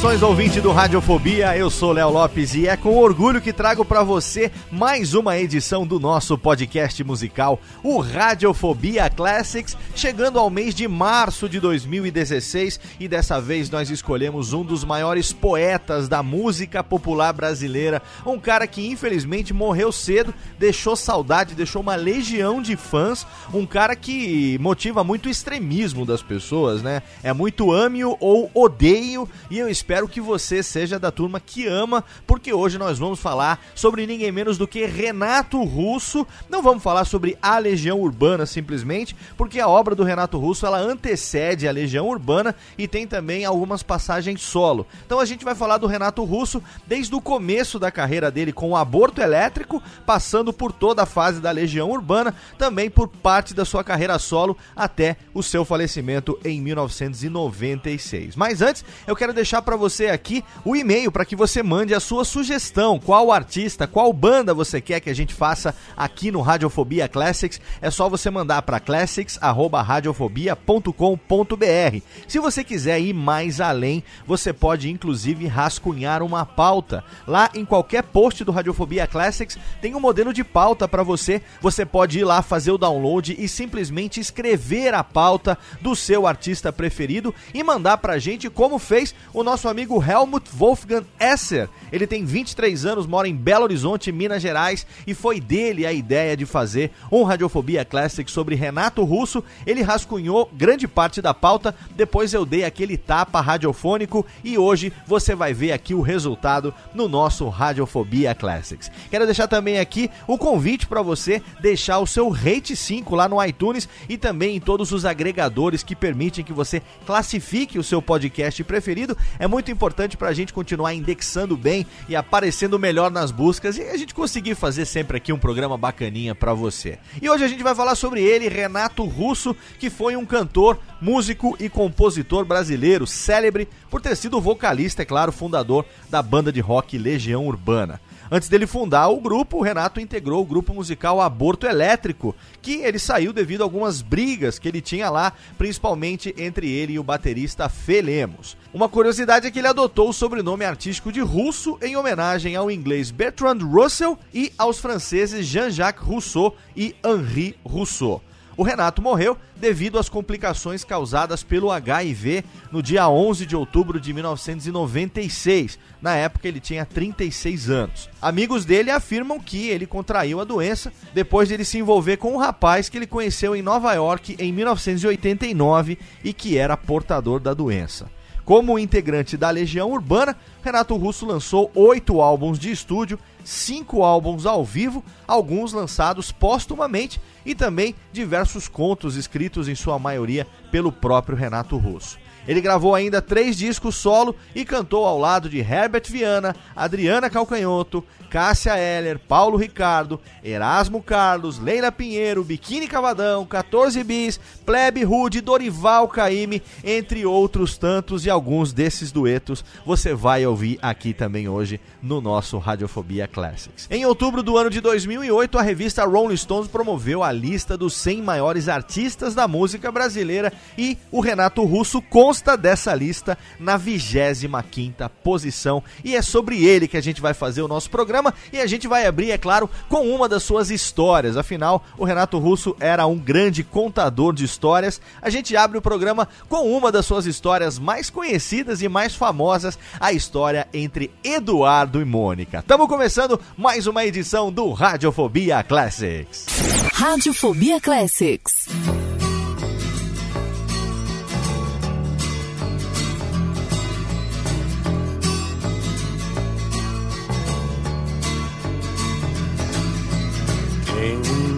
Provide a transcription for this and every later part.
Saudações ouvinte do Radiofobia, eu sou Léo Lopes e é com orgulho que trago para você mais uma edição do nosso podcast musical, o Radiofobia Classics, chegando ao mês de março de 2016 e dessa vez nós escolhemos um dos maiores poetas da música popular brasileira, um cara que infelizmente morreu cedo, deixou saudade, deixou uma legião de fãs, um cara que motiva muito o extremismo das pessoas, né? É muito ame-o ou odeio. E eu espero que você seja da turma que ama, porque hoje nós vamos falar sobre ninguém menos do que Renato Russo. Não vamos falar sobre a Legião Urbana simplesmente, porque a obra do Renato Russo ela antecede a Legião Urbana e tem também algumas passagens solo. Então a gente vai falar do Renato Russo desde o começo da carreira dele com o aborto elétrico, passando por toda a fase da Legião Urbana, também por parte da sua carreira solo até o seu falecimento em 1996. Mas antes, eu quero deixar para você aqui o e-mail para que você mande a sua sugestão. Qual artista, qual banda você quer que a gente faça aqui no Radiofobia Classics? É só você mandar para classics@radiofobia.com.br. Se você quiser ir mais além, você pode inclusive rascunhar uma pauta. Lá em qualquer post do Radiofobia Classics tem um modelo de pauta para você. Você pode ir lá fazer o download e simplesmente escrever a pauta do seu artista preferido e mandar pra gente como fez o nosso amigo Helmut Wolfgang Esser. Ele tem 23 anos, mora em Belo Horizonte, Minas Gerais, e foi dele a ideia de fazer um Radiofobia Classic sobre Renato Russo. Ele rascunhou grande parte da pauta, depois eu dei aquele tapa radiofônico e hoje você vai ver aqui o resultado no nosso Radiofobia Classics. Quero deixar também aqui o convite para você deixar o seu rate 5 lá no iTunes e também em todos os agregadores que permitem que você classifique o seu podcast preferido é muito importante para a gente continuar indexando bem e aparecendo melhor nas buscas e a gente conseguir fazer sempre aqui um programa bacaninha para você. E hoje a gente vai falar sobre ele, Renato Russo, que foi um cantor, músico e compositor brasileiro, célebre por ter sido vocalista, é claro, fundador da banda de rock Legião Urbana. Antes dele fundar o grupo, o Renato integrou o grupo musical Aborto Elétrico, que ele saiu devido a algumas brigas que ele tinha lá, principalmente entre ele e o baterista Felemos. Uma curiosidade é que ele adotou o sobrenome artístico de Russo em homenagem ao inglês Bertrand Russell e aos franceses Jean-Jacques Rousseau e Henri Rousseau. O Renato morreu devido às complicações causadas pelo HIV no dia 11 de outubro de 1996. Na época ele tinha 36 anos. Amigos dele afirmam que ele contraiu a doença depois de ele se envolver com um rapaz que ele conheceu em Nova York em 1989 e que era portador da doença. Como integrante da Legião Urbana, Renato Russo lançou oito álbuns de estúdio, cinco álbuns ao vivo, alguns lançados póstumamente e também diversos contos escritos em sua maioria pelo próprio Renato Russo. Ele gravou ainda três discos solo e cantou ao lado de Herbert Viana, Adriana Calcanhoto, Cássia Heller, Paulo Ricardo, Erasmo Carlos, Leila Pinheiro, Biquíni Cavadão, 14 Bis, Plebe Rude, Dorival Caime, entre outros tantos e alguns desses duetos você vai ouvir aqui também hoje no nosso Radiofobia Classics. Em outubro do ano de 2008, a revista Rolling Stones promoveu a lista dos 100 maiores artistas da música brasileira e o Renato Russo com consta dessa lista na 25 posição. E é sobre ele que a gente vai fazer o nosso programa e a gente vai abrir, é claro, com uma das suas histórias. Afinal, o Renato Russo era um grande contador de histórias. A gente abre o programa com uma das suas histórias mais conhecidas e mais famosas, a história entre Eduardo e Mônica. Estamos começando mais uma edição do Radiofobia Classics. Radiofobia Classics.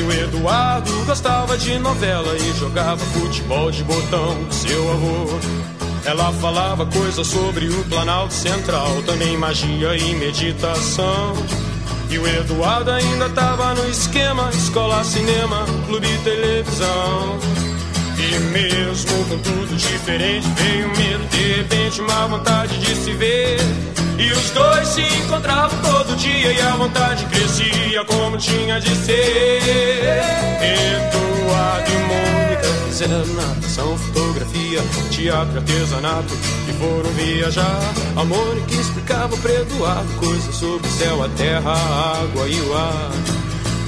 E o Eduardo gostava de novela e jogava futebol de botão com seu avô. Ela falava coisas sobre o Planalto Central, também magia e meditação. E o Eduardo ainda tava no esquema: escola, cinema, clube televisão. E mesmo com tudo diferente, veio medo, de repente, uma vontade de se ver. E os dois se encontravam todo dia e a vontade crescia como tinha de ser. Eduardo e Mônica fizeram natação, fotografia, teatro, artesanato e foram viajar. A Mônica explicava para Eduardo coisas sobre o céu, a terra, a água e o ar.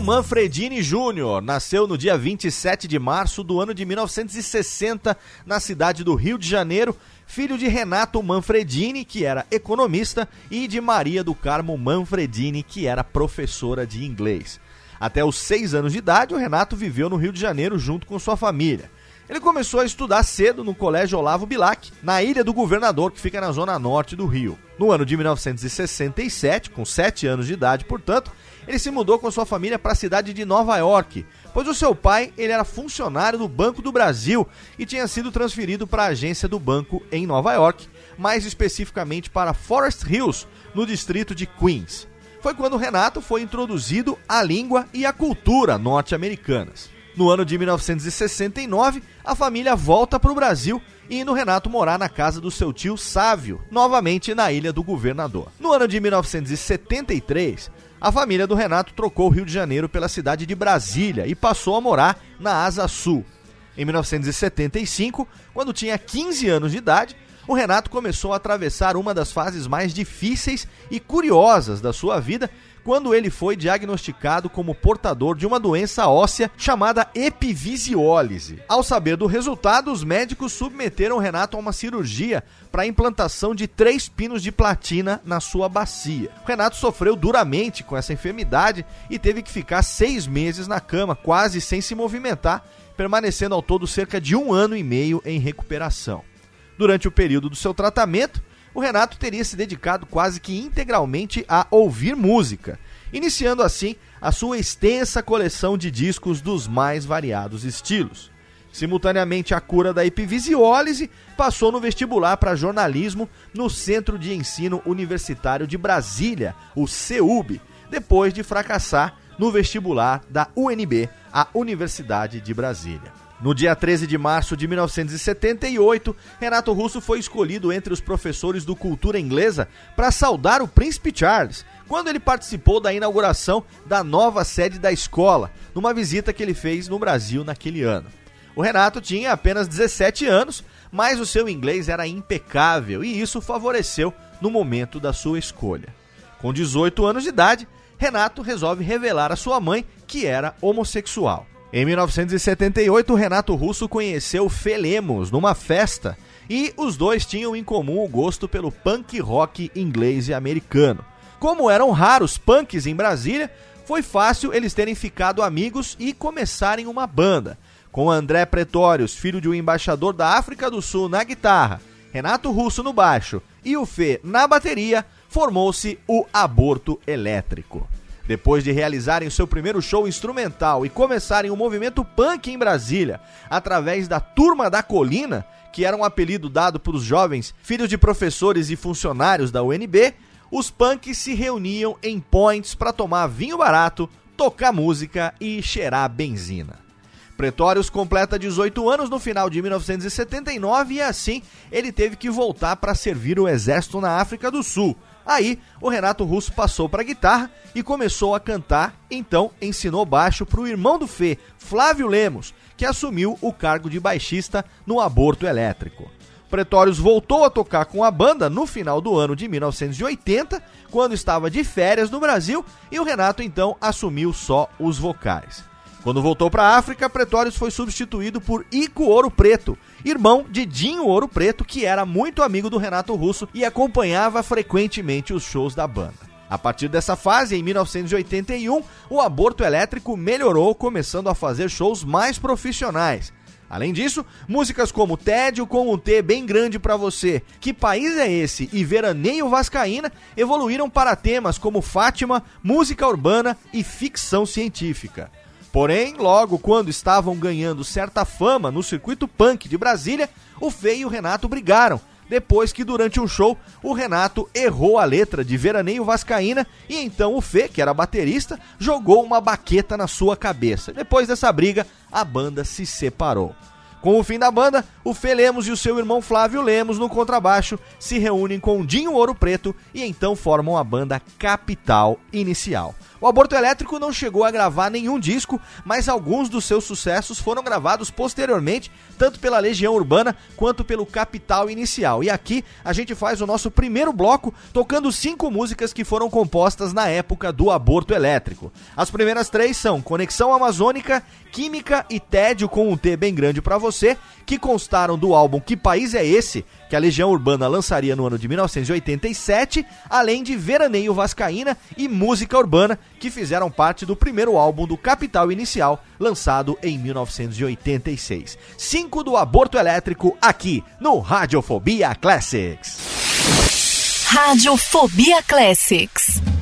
Manfredini Júnior nasceu no dia 27 de março do ano de 1960 na cidade do Rio de Janeiro, filho de Renato Manfredini, que era economista, e de Maria do Carmo Manfredini, que era professora de inglês. Até os seis anos de idade, o Renato viveu no Rio de Janeiro junto com sua família. Ele começou a estudar cedo no Colégio Olavo Bilac, na Ilha do Governador, que fica na zona norte do Rio. No ano de 1967, com 7 anos de idade, portanto, ele se mudou com sua família para a cidade de Nova York, pois o seu pai ele era funcionário do Banco do Brasil e tinha sido transferido para a agência do banco em Nova York, mais especificamente para Forest Hills, no distrito de Queens. Foi quando Renato foi introduzido à língua e à cultura norte-americanas. No ano de 1969, a família volta para o Brasil indo Renato morar na casa do seu tio Sávio, novamente na Ilha do Governador. No ano de 1973, a família do Renato trocou o Rio de Janeiro pela cidade de Brasília e passou a morar na Asa Sul. Em 1975, quando tinha 15 anos de idade, o Renato começou a atravessar uma das fases mais difíceis e curiosas da sua vida quando ele foi diagnosticado como portador de uma doença óssea chamada epivisiólise. Ao saber do resultado, os médicos submeteram Renato a uma cirurgia para a implantação de três pinos de platina na sua bacia. Renato sofreu duramente com essa enfermidade e teve que ficar seis meses na cama, quase sem se movimentar, permanecendo ao todo cerca de um ano e meio em recuperação. Durante o período do seu tratamento, o Renato teria se dedicado quase que integralmente a ouvir música, iniciando assim a sua extensa coleção de discos dos mais variados estilos. Simultaneamente à cura da epivisiólise, passou no vestibular para jornalismo no Centro de Ensino Universitário de Brasília, o CEUB, depois de fracassar no vestibular da UNB, a Universidade de Brasília. No dia 13 de março de 1978, Renato Russo foi escolhido entre os professores do Cultura Inglesa para saudar o Príncipe Charles, quando ele participou da inauguração da nova sede da escola, numa visita que ele fez no Brasil naquele ano. O Renato tinha apenas 17 anos, mas o seu inglês era impecável e isso favoreceu no momento da sua escolha. Com 18 anos de idade, Renato resolve revelar a sua mãe que era homossexual. Em 1978, Renato Russo conheceu Felemos numa festa e os dois tinham em comum o gosto pelo punk rock inglês e americano. Como eram raros punks em Brasília, foi fácil eles terem ficado amigos e começarem uma banda. Com André Pretórios, filho de um embaixador da África do Sul, na guitarra, Renato Russo no baixo e o Fê na bateria, formou-se o Aborto Elétrico. Depois de realizarem seu primeiro show instrumental e começarem o movimento punk em Brasília, através da Turma da Colina, que era um apelido dado para os jovens filhos de professores e funcionários da UNB, os punks se reuniam em points para tomar vinho barato, tocar música e cheirar benzina. Pretórios completa 18 anos no final de 1979 e assim ele teve que voltar para servir o exército na África do Sul, Aí, o Renato Russo passou para a guitarra e começou a cantar, então ensinou baixo para o irmão do Fê, Flávio Lemos, que assumiu o cargo de baixista no Aborto Elétrico. Pretórios voltou a tocar com a banda no final do ano de 1980, quando estava de férias no Brasil, e o Renato então assumiu só os vocais. Quando voltou para a África, Pretórios foi substituído por Ico Ouro Preto, irmão de Dinho Ouro Preto, que era muito amigo do Renato Russo e acompanhava frequentemente os shows da banda. A partir dessa fase, em 1981, o aborto elétrico melhorou, começando a fazer shows mais profissionais. Além disso, músicas como Tédio com um T bem grande para você, Que País é Esse e Veraneio Vascaína evoluíram para temas como Fátima, música urbana e ficção científica. Porém, logo quando estavam ganhando certa fama no circuito punk de Brasília, o Fê e o Renato brigaram. Depois que durante um show o Renato errou a letra de Veraneio Vascaína e então o Fê, que era baterista, jogou uma baqueta na sua cabeça. Depois dessa briga, a banda se separou. Com o fim da banda, o Fê Lemos e o seu irmão Flávio Lemos no contrabaixo se reúnem com Dinho Ouro Preto e então formam a banda Capital Inicial. O Aborto Elétrico não chegou a gravar nenhum disco, mas alguns dos seus sucessos foram gravados posteriormente, tanto pela Legião Urbana quanto pelo Capital Inicial. E aqui a gente faz o nosso primeiro bloco tocando cinco músicas que foram compostas na época do aborto elétrico. As primeiras três são Conexão Amazônica, Química e Tédio com um T bem grande para você, que constaram do álbum Que País é Esse? que a Legião Urbana lançaria no ano de 1987, além de Veraneio Vascaína e Música Urbana, que fizeram parte do primeiro álbum do Capital Inicial, lançado em 1986. Cinco do Aborto Elétrico aqui no Radiofobia Classics. Radiofobia Classics.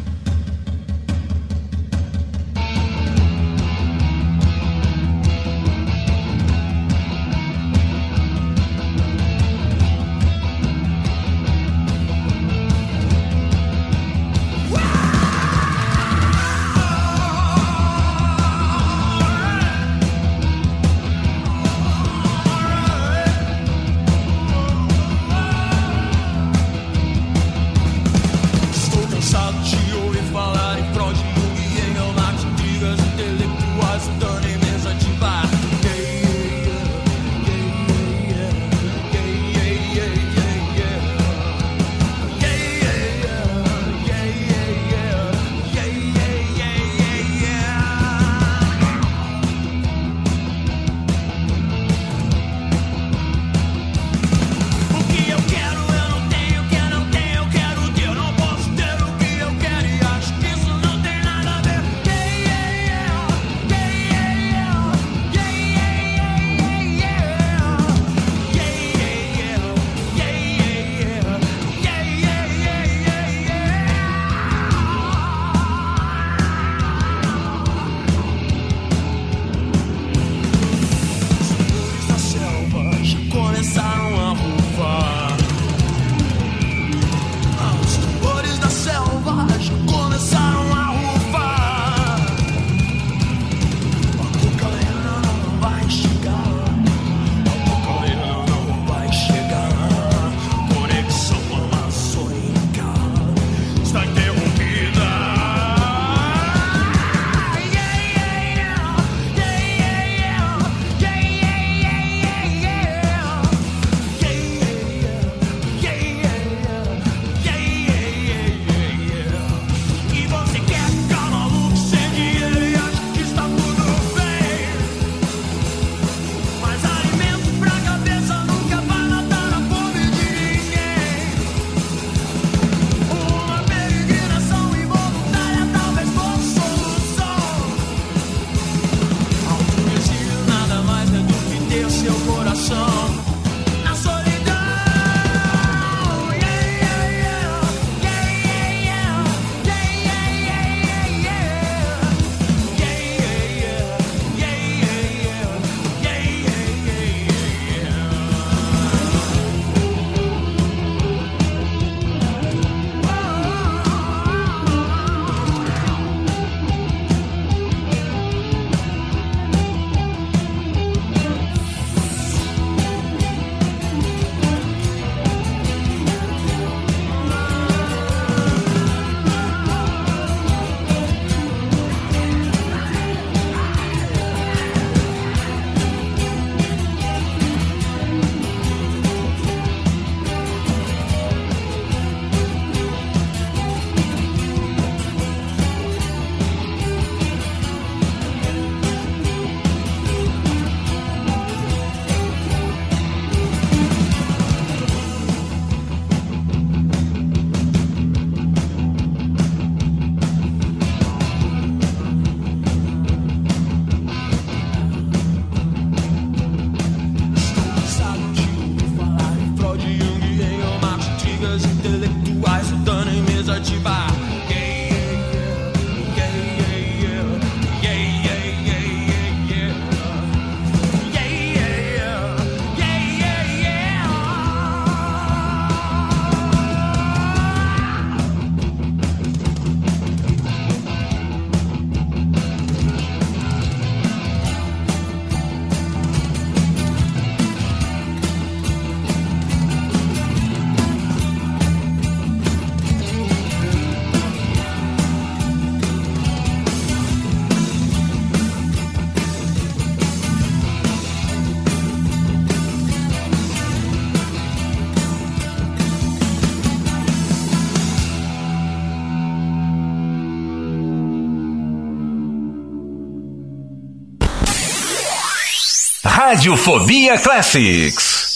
Radiofobia Classics.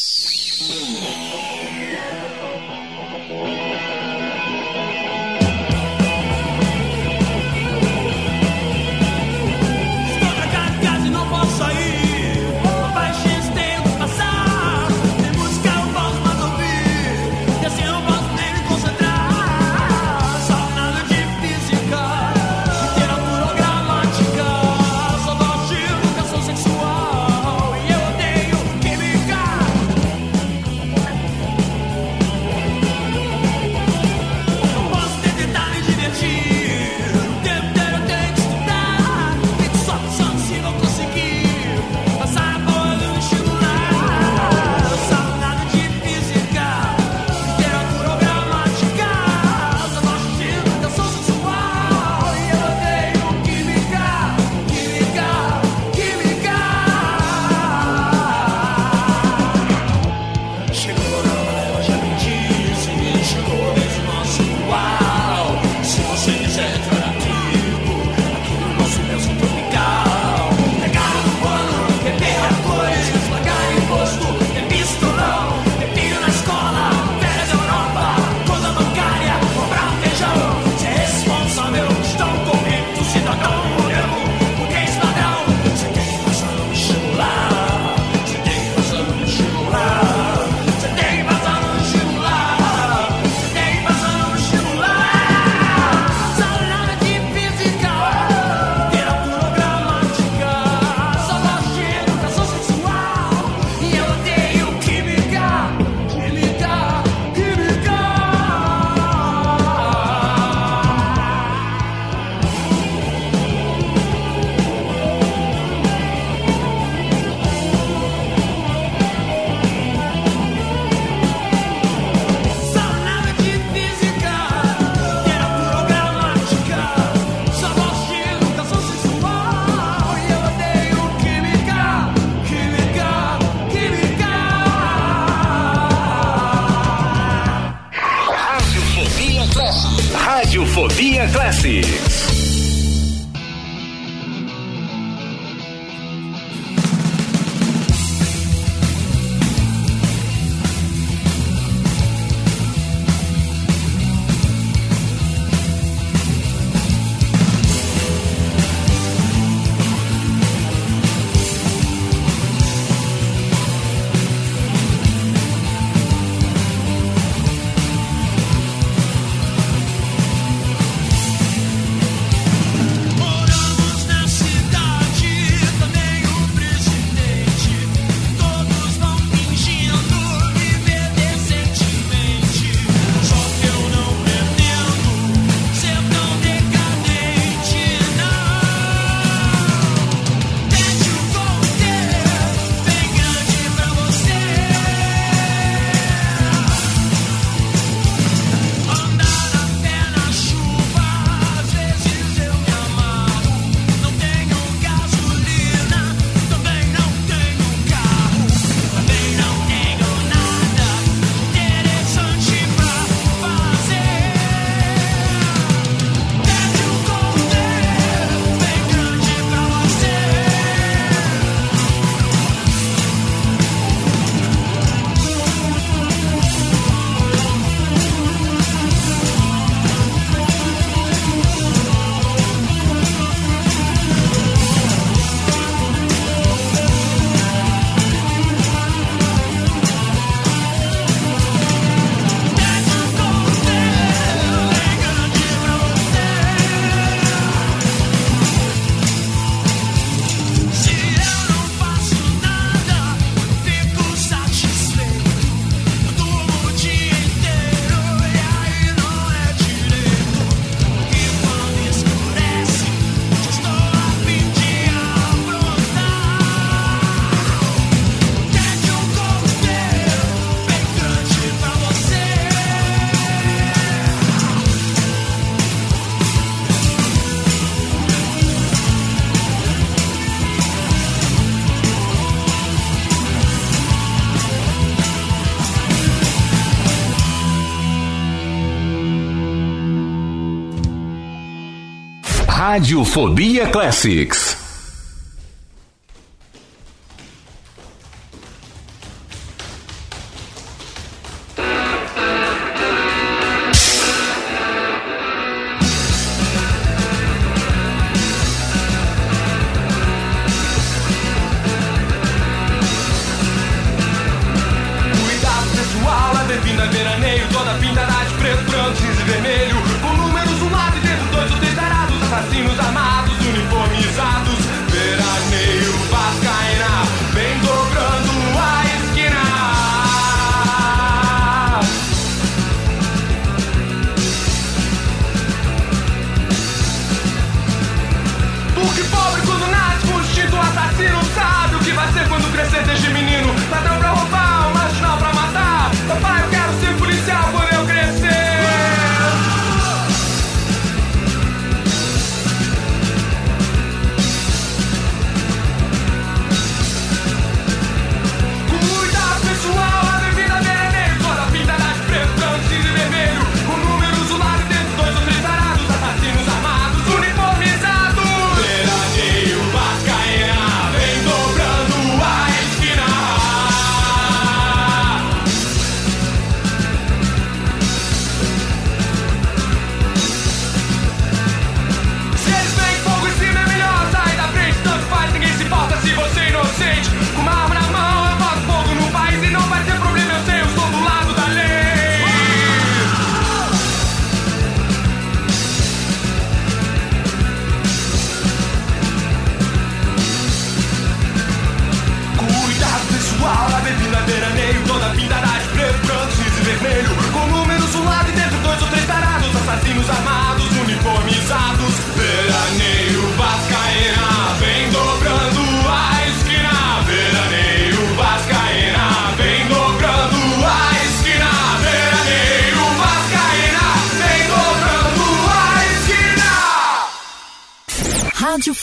Radiofobia Classics.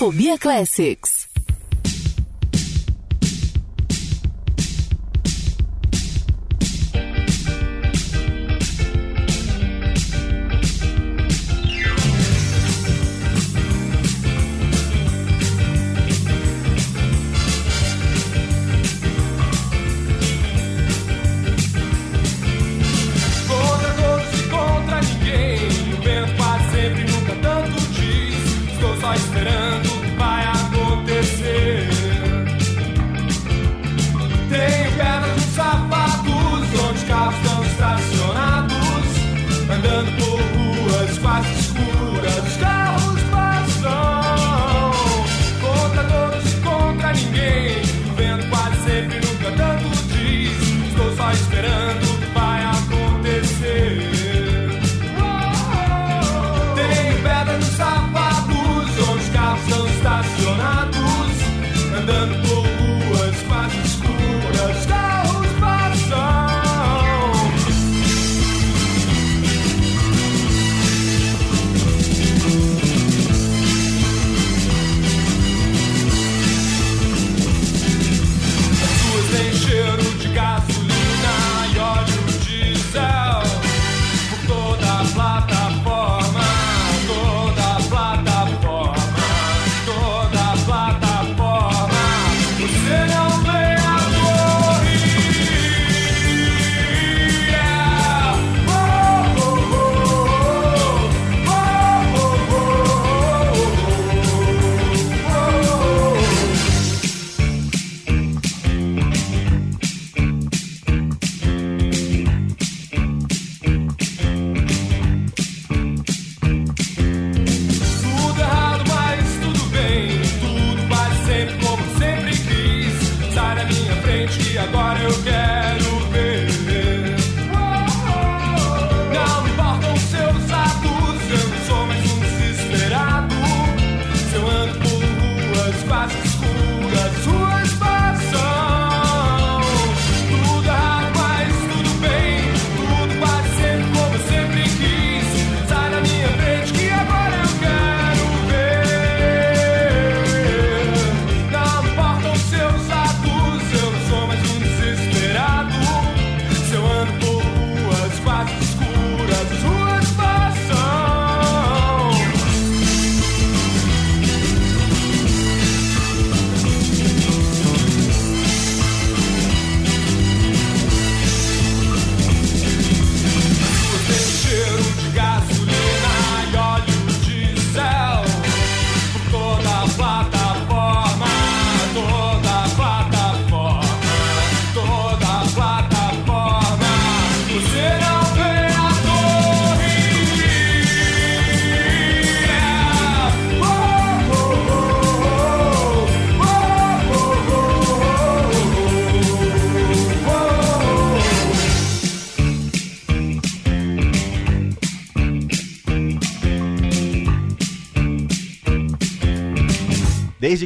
Fobia Classics.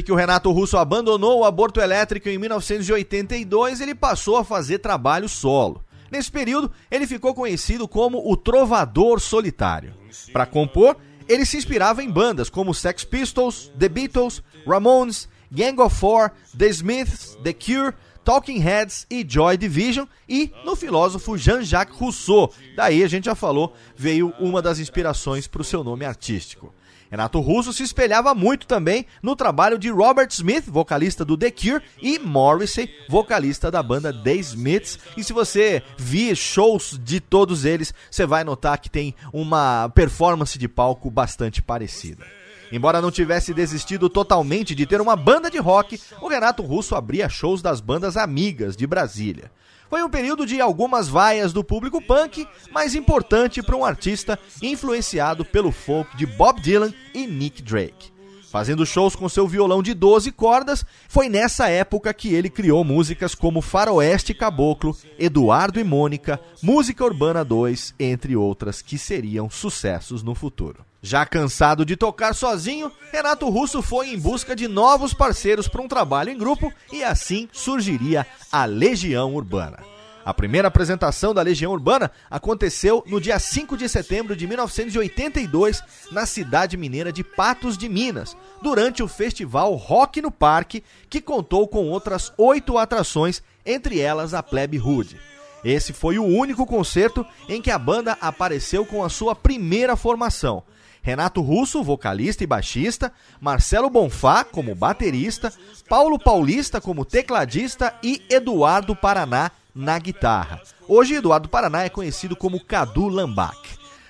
Que o Renato Russo abandonou o aborto elétrico em 1982, ele passou a fazer trabalho solo. Nesse período, ele ficou conhecido como o Trovador Solitário. Para compor, ele se inspirava em bandas como Sex Pistols, The Beatles, Ramones, Gang of Four, The Smiths, The Cure, Talking Heads e Joy Division e no filósofo Jean-Jacques Rousseau. Daí a gente já falou, veio uma das inspirações para o seu nome artístico. Renato Russo se espelhava muito também no trabalho de Robert Smith, vocalista do The Cure, e Morrissey, vocalista da banda The Smiths. E se você vir shows de todos eles, você vai notar que tem uma performance de palco bastante parecida. Embora não tivesse desistido totalmente de ter uma banda de rock, o Renato Russo abria shows das bandas amigas de Brasília. Foi um período de algumas vaias do público punk, mas importante para um artista influenciado pelo folk de Bob Dylan e Nick Drake. Fazendo shows com seu violão de 12 cordas, foi nessa época que ele criou músicas como Faroeste Caboclo, Eduardo e Mônica, Música Urbana 2, entre outras que seriam sucessos no futuro. Já cansado de tocar sozinho, Renato Russo foi em busca de novos parceiros para um trabalho em grupo e assim surgiria a Legião Urbana. A primeira apresentação da Legião Urbana aconteceu no dia 5 de setembro de 1982, na cidade mineira de Patos de Minas, durante o festival Rock no Parque, que contou com outras oito atrações, entre elas a Plebe Hood. Esse foi o único concerto em que a banda apareceu com a sua primeira formação. Renato Russo, vocalista e baixista, Marcelo Bonfá como baterista, Paulo Paulista como tecladista e Eduardo Paraná na guitarra. Hoje, Eduardo Paraná é conhecido como Cadu Lambac.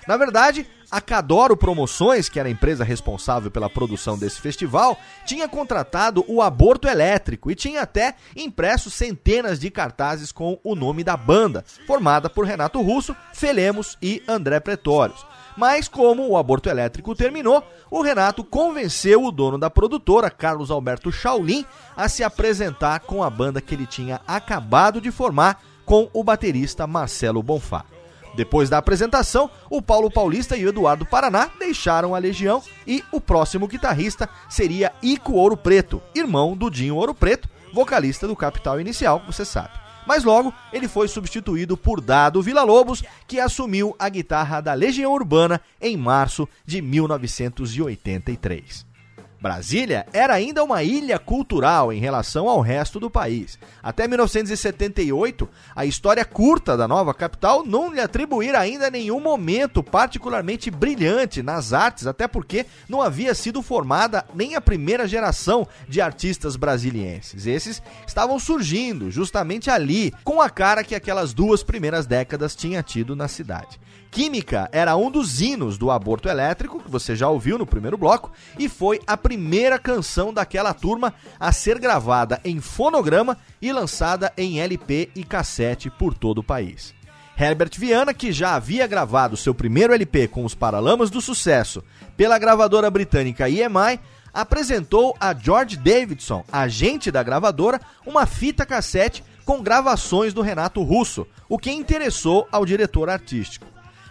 Na verdade, a Cadoro Promoções, que era a empresa responsável pela produção desse festival, tinha contratado o Aborto Elétrico e tinha até impresso centenas de cartazes com o nome da banda, formada por Renato Russo, Felemos e André Pretórios. Mas como o aborto elétrico terminou, o Renato convenceu o dono da produtora, Carlos Alberto Shaolin, a se apresentar com a banda que ele tinha acabado de formar com o baterista Marcelo Bonfá. Depois da apresentação, o Paulo Paulista e o Eduardo Paraná deixaram a Legião e o próximo guitarrista seria Ico Ouro Preto, irmão do Dinho Ouro Preto, vocalista do Capital Inicial, você sabe. Mas logo ele foi substituído por Dado Villa-Lobos, que assumiu a guitarra da Legião Urbana em março de 1983. Brasília era ainda uma ilha cultural em relação ao resto do país. Até 1978, a história curta da nova capital não lhe atribuía ainda nenhum momento particularmente brilhante nas artes, até porque não havia sido formada nem a primeira geração de artistas brasilienses. Esses estavam surgindo justamente ali, com a cara que aquelas duas primeiras décadas tinha tido na cidade. Química era um dos hinos do aborto elétrico, que você já ouviu no primeiro bloco, e foi a primeira canção daquela turma a ser gravada em fonograma e lançada em LP e cassete por todo o país. Herbert Viana, que já havia gravado seu primeiro LP com os Paralamas do Sucesso pela gravadora britânica EMI, apresentou a George Davidson, agente da gravadora, uma fita cassete com gravações do Renato Russo, o que interessou ao diretor artístico.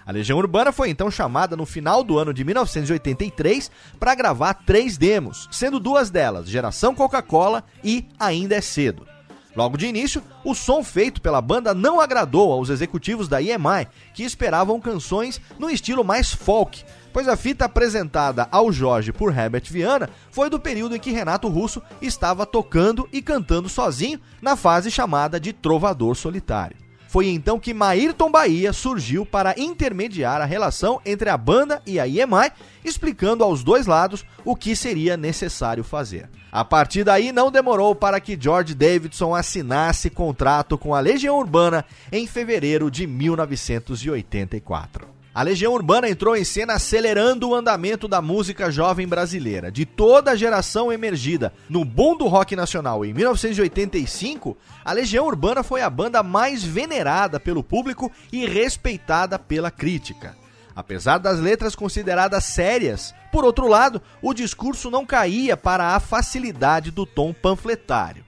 A Legião Urbana foi então chamada no final do ano de 1983 para gravar três demos, sendo duas delas Geração Coca-Cola e Ainda é Cedo. Logo de início, o som feito pela banda não agradou aos executivos da EMI, que esperavam canções no estilo mais folk, pois a fita apresentada ao Jorge por Herbert Viana foi do período em que Renato Russo estava tocando e cantando sozinho na fase chamada de Trovador Solitário. Foi então que Maírton Bahia surgiu para intermediar a relação entre a banda e a EMI, explicando aos dois lados o que seria necessário fazer. A partir daí, não demorou para que George Davidson assinasse contrato com a Legião Urbana em fevereiro de 1984. A Legião Urbana entrou em cena acelerando o andamento da música jovem brasileira. De toda a geração emergida no boom do rock nacional em 1985, a Legião Urbana foi a banda mais venerada pelo público e respeitada pela crítica. Apesar das letras consideradas sérias, por outro lado, o discurso não caía para a facilidade do tom panfletário.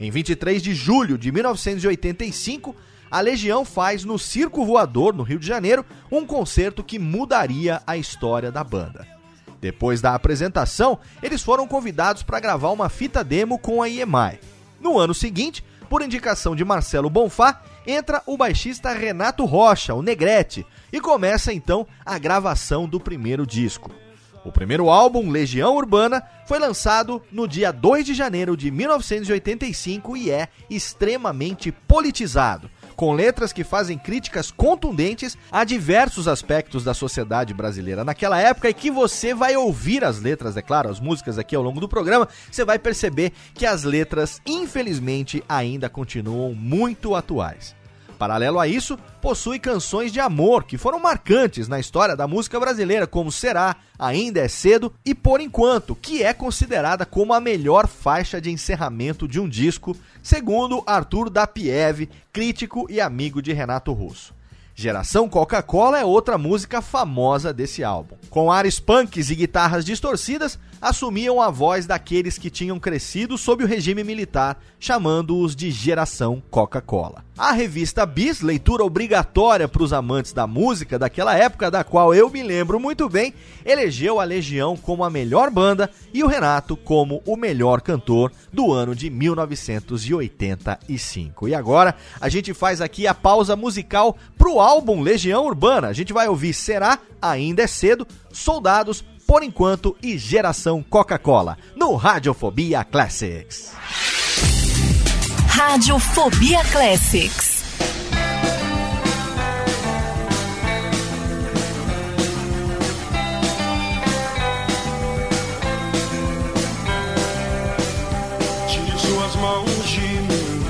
Em 23 de julho de 1985, a Legião faz no Circo Voador, no Rio de Janeiro, um concerto que mudaria a história da banda. Depois da apresentação, eles foram convidados para gravar uma fita demo com a EMI. No ano seguinte, por indicação de Marcelo Bonfá, entra o baixista Renato Rocha, o Negrete, e começa então a gravação do primeiro disco. O primeiro álbum, Legião Urbana, foi lançado no dia 2 de janeiro de 1985 e é extremamente politizado, com letras que fazem críticas contundentes a diversos aspectos da sociedade brasileira naquela época e que você vai ouvir as letras, é claro, as músicas aqui ao longo do programa, você vai perceber que as letras, infelizmente, ainda continuam muito atuais. Paralelo a isso, possui canções de amor que foram marcantes na história da música brasileira, como Será, Ainda é Cedo e Por Enquanto, que é considerada como a melhor faixa de encerramento de um disco, segundo Arthur Dapiev, crítico e amigo de Renato Russo. Geração Coca-Cola é outra música famosa desse álbum. Com ares punks e guitarras distorcidas, assumiam a voz daqueles que tinham crescido sob o regime militar, chamando-os de Geração Coca-Cola. A revista Bis, leitura obrigatória para os amantes da música daquela época, da qual eu me lembro muito bem, elegeu a Legião como a melhor banda e o Renato como o melhor cantor do ano de 1985. E agora a gente faz aqui a pausa musical pro álbum Legião Urbana. A gente vai ouvir Será, Ainda é Cedo, Soldados, Por Enquanto e Geração Coca-Cola, no Radiofobia Classics. Radiofobia Classics. Tire suas mãos de mim,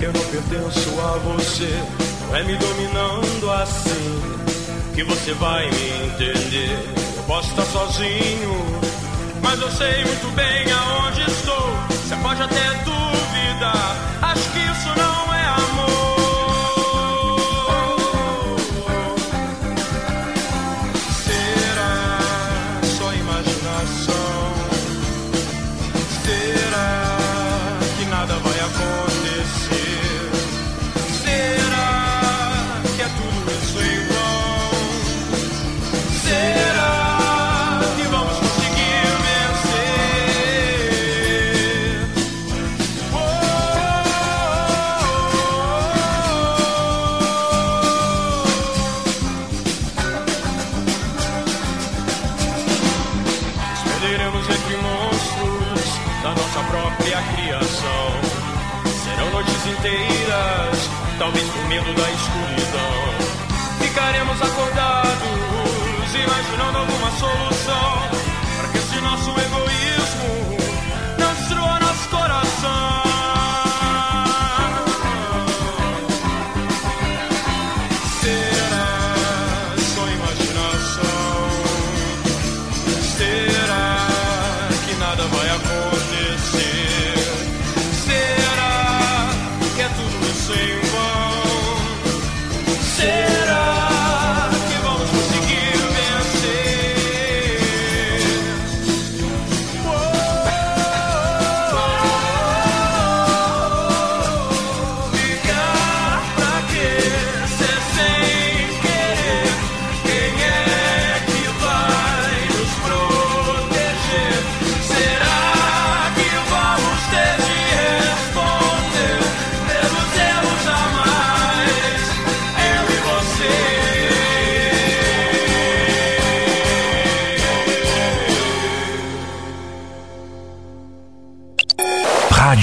eu não pertenço a você. Não é me dominando assim que você vai me entender. Posso estar sozinho, mas eu sei muito bem aonde estou. Você pode até duvidar, medo da escuridão. Ficaremos acordados,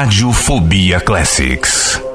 Radiofobia Classics.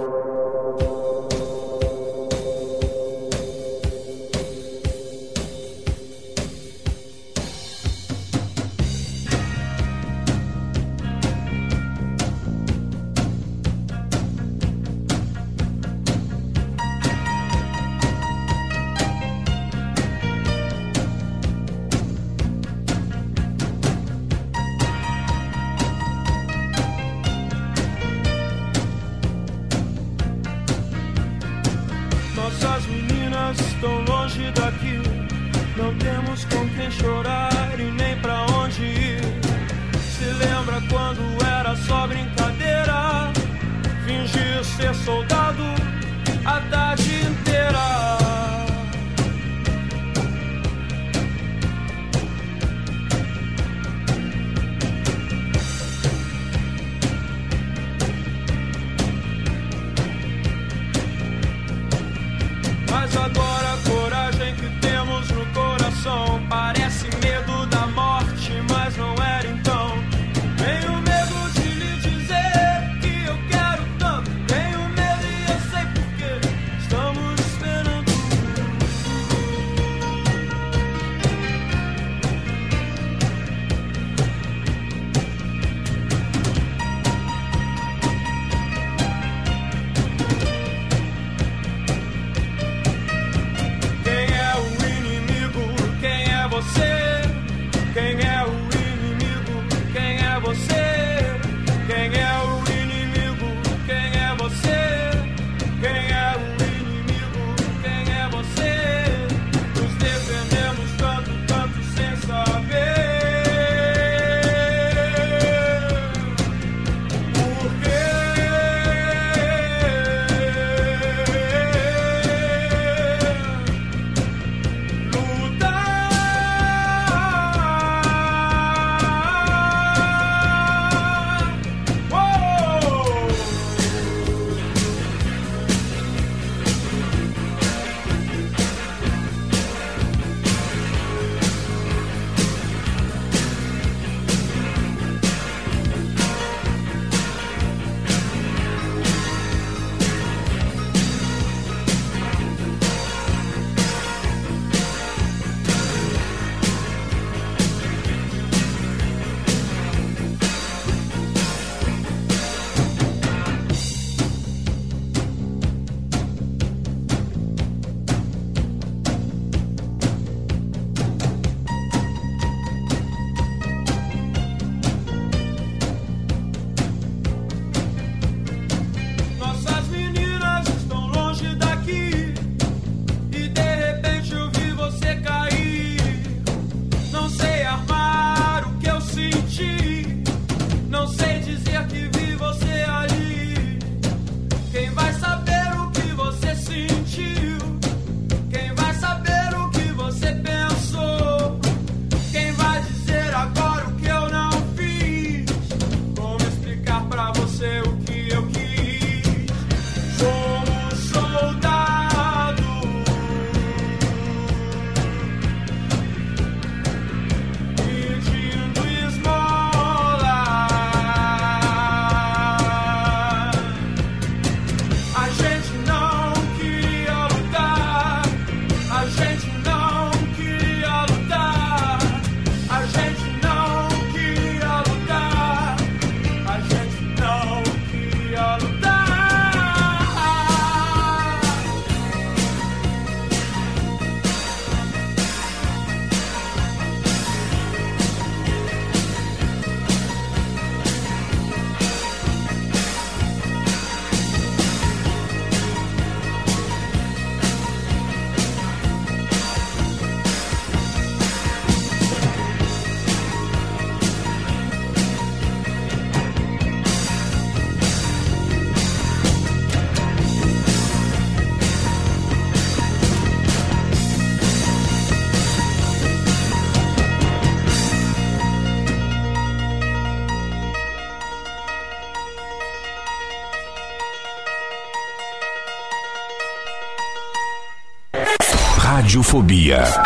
Radiofobia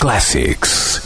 Classics.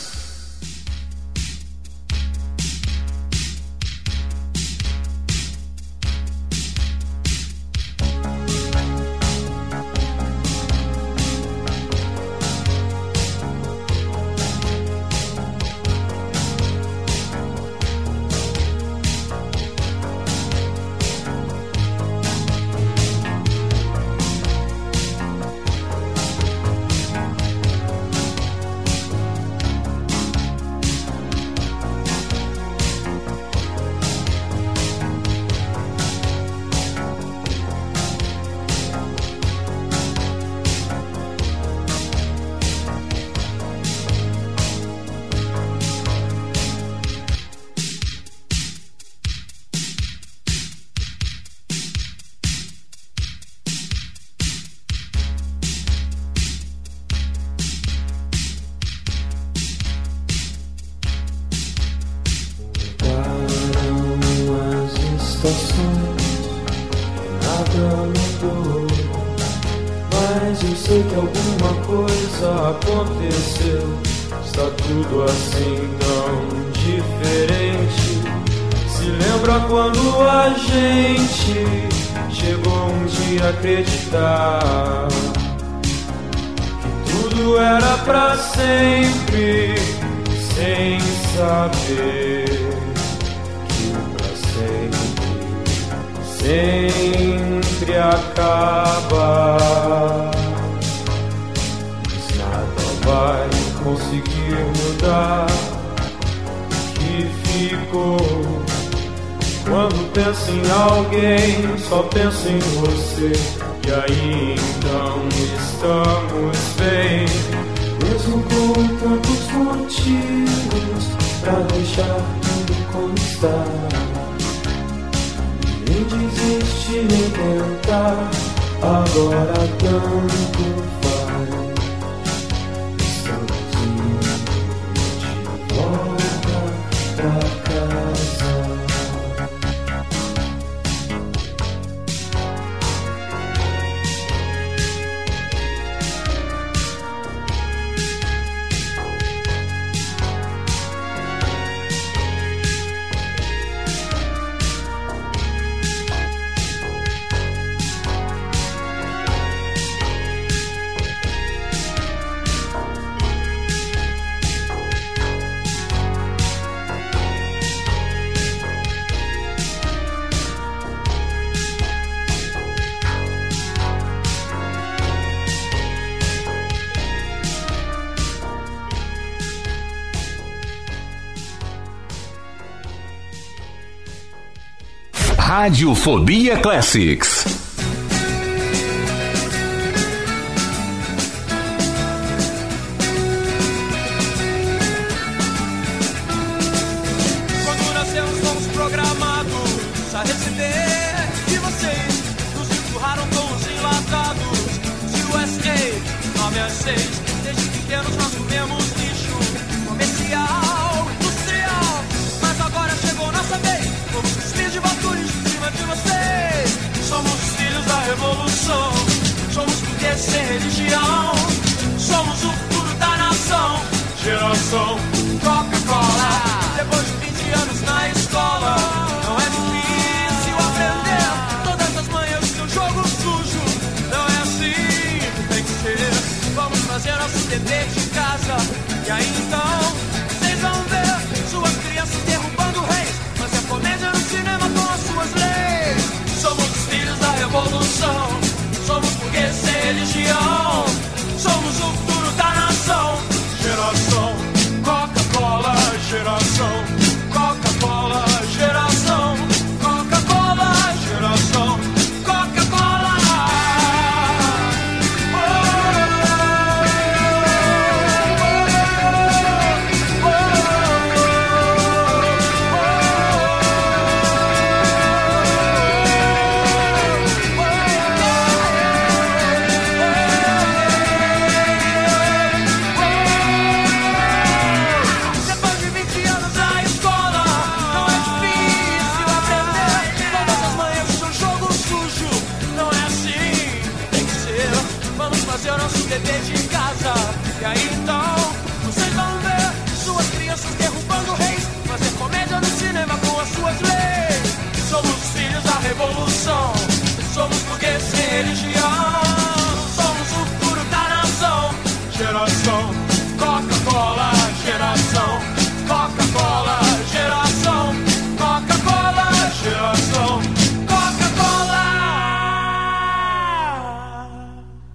Fobia Classics.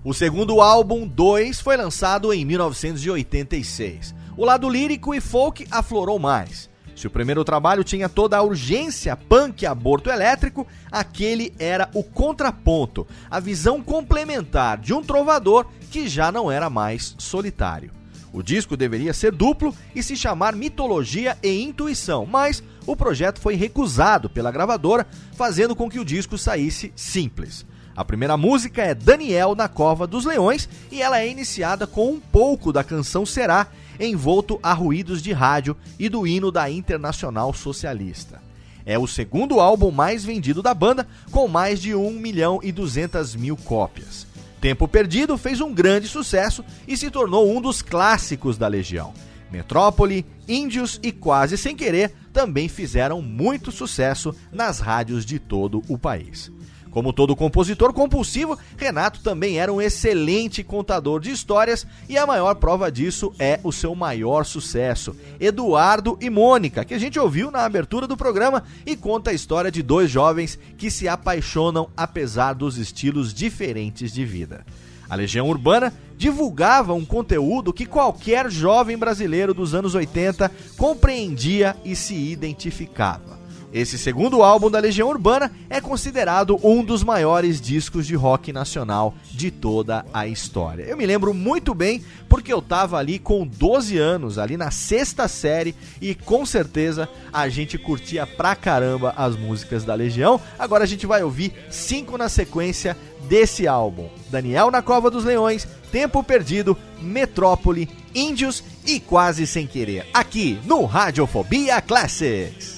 O segundo álbum, 2, foi lançado em 1986. O lado lírico e folk aflorou mais. Se o primeiro trabalho tinha toda a urgência punk aborto elétrico, aquele era o contraponto, a visão complementar de um trovador que já não era mais solitário. O disco deveria ser duplo e se chamar Mitologia e Intuição, mas o projeto foi recusado pela gravadora, fazendo com que o disco saísse simples. A primeira música é Daniel na Cova dos Leões e ela é iniciada com um pouco da canção Será, envolto a ruídos de rádio e do hino da Internacional Socialista. É o segundo álbum mais vendido da banda, com mais de 1 milhão e 200 mil cópias. Tempo Perdido fez um grande sucesso e se tornou um dos clássicos da Legião. Metrópole, Índios e Quase Sem Querer também fizeram muito sucesso nas rádios de todo o país. Como todo compositor compulsivo, Renato também era um excelente contador de histórias e a maior prova disso é o seu maior sucesso, Eduardo e Mônica, que a gente ouviu na abertura do programa e conta a história de dois jovens que se apaixonam apesar dos estilos diferentes de vida. A Legião Urbana divulgava um conteúdo que qualquer jovem brasileiro dos anos 80 compreendia e se identificava. Esse segundo álbum da Legião Urbana é considerado um dos maiores discos de rock nacional de toda a história. Eu me lembro muito bem porque eu tava ali com 12 anos, ali na sexta série, e com certeza a gente curtia pra caramba as músicas da Legião. Agora a gente vai ouvir cinco na sequência desse álbum: Daniel na Cova dos Leões, Tempo Perdido, Metrópole, Índios e Quase Sem Querer, aqui no Radiofobia Classics.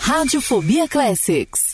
Radiofobia Classics.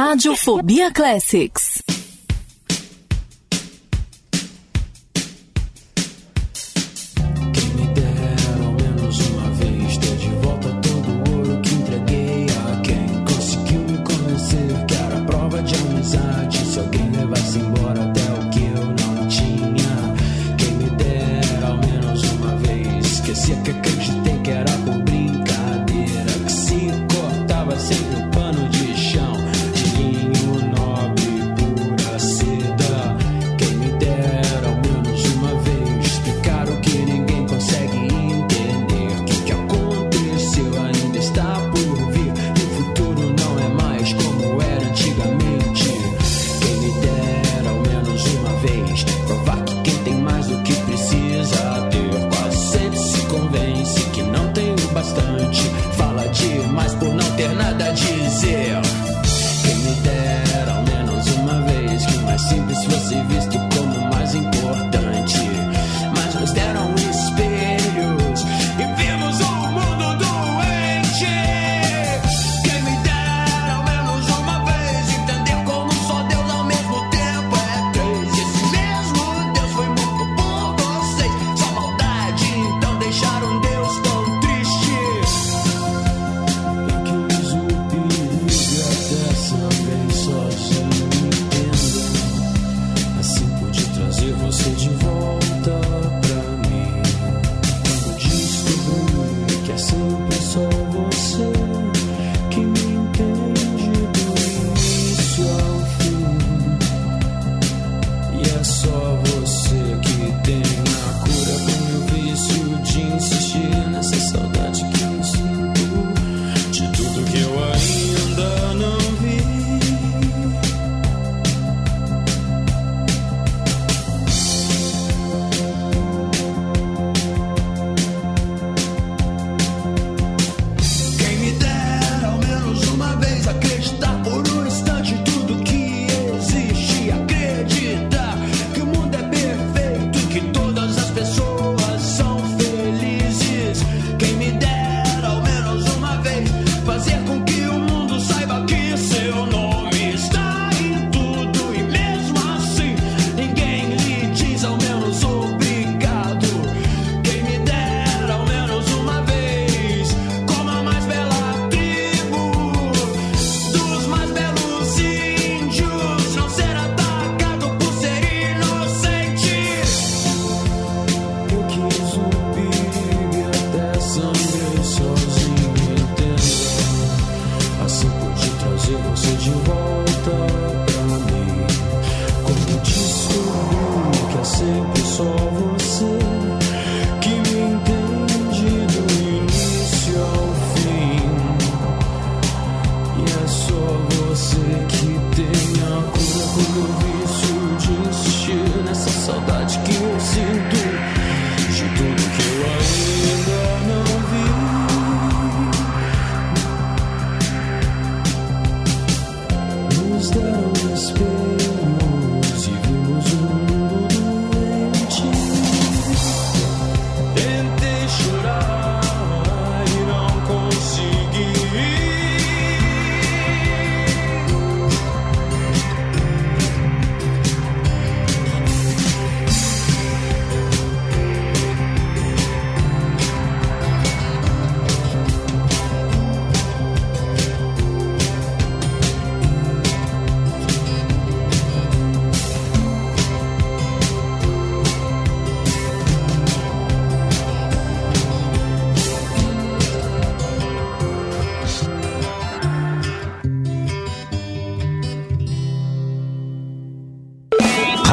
Radiofobia, Classics.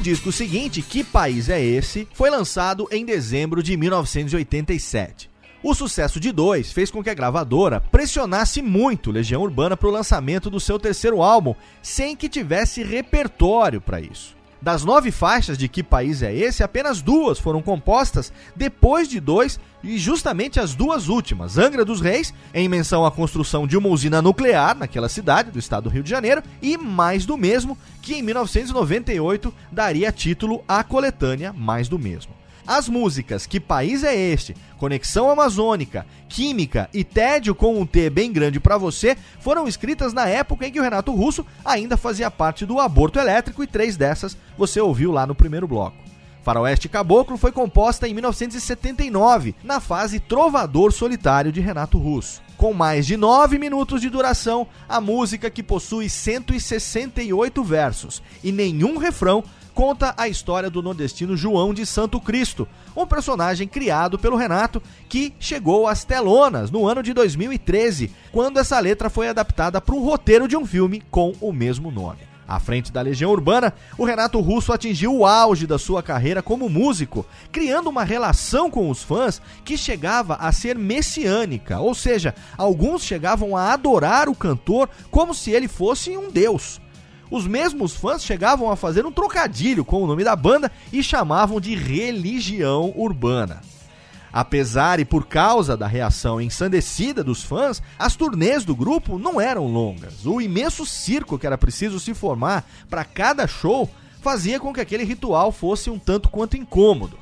O disco seguinte, Que País é Esse?, foi lançado em dezembro de 1987. O sucesso de dois fez com que a gravadora pressionasse muito Legião Urbana para o lançamento do seu terceiro álbum, sem que tivesse repertório para isso. Das nove faixas de Que País é Esse, apenas duas foram compostas depois de dois e justamente as duas últimas, Angra dos Reis, em menção à construção de uma usina nuclear naquela cidade do estado do Rio de Janeiro, e Mais do Mesmo, que em 1998 daria título à coletânea Mais do Mesmo. As músicas Que País é Este, Conexão Amazônica, Química e Tédio com um T bem grande para você foram escritas na época em que o Renato Russo ainda fazia parte do aborto elétrico e três dessas você ouviu lá no primeiro bloco. Faroeste Caboclo foi composta em 1979, na fase Trovador Solitário de Renato Russo. Com mais de 9 minutos de duração, a música que possui 168 versos e nenhum refrão conta a história do nordestino João de Santo Cristo, um personagem criado pelo Renato que chegou às telonas no ano de 2013, quando essa letra foi adaptada para um roteiro de um filme com o mesmo nome. À frente da Legião Urbana, o Renato Russo atingiu o auge da sua carreira como músico, criando uma relação com os fãs que chegava a ser messiânica, ou seja, alguns chegavam a adorar o cantor como se ele fosse um deus. Os mesmos fãs chegavam a fazer um trocadilho com o nome da banda e chamavam de Religião Urbana. Apesar e por causa da reação ensandecida dos fãs, as turnês do grupo não eram longas. O imenso circo que era preciso se formar para cada show fazia com que aquele ritual fosse um tanto quanto incômodo.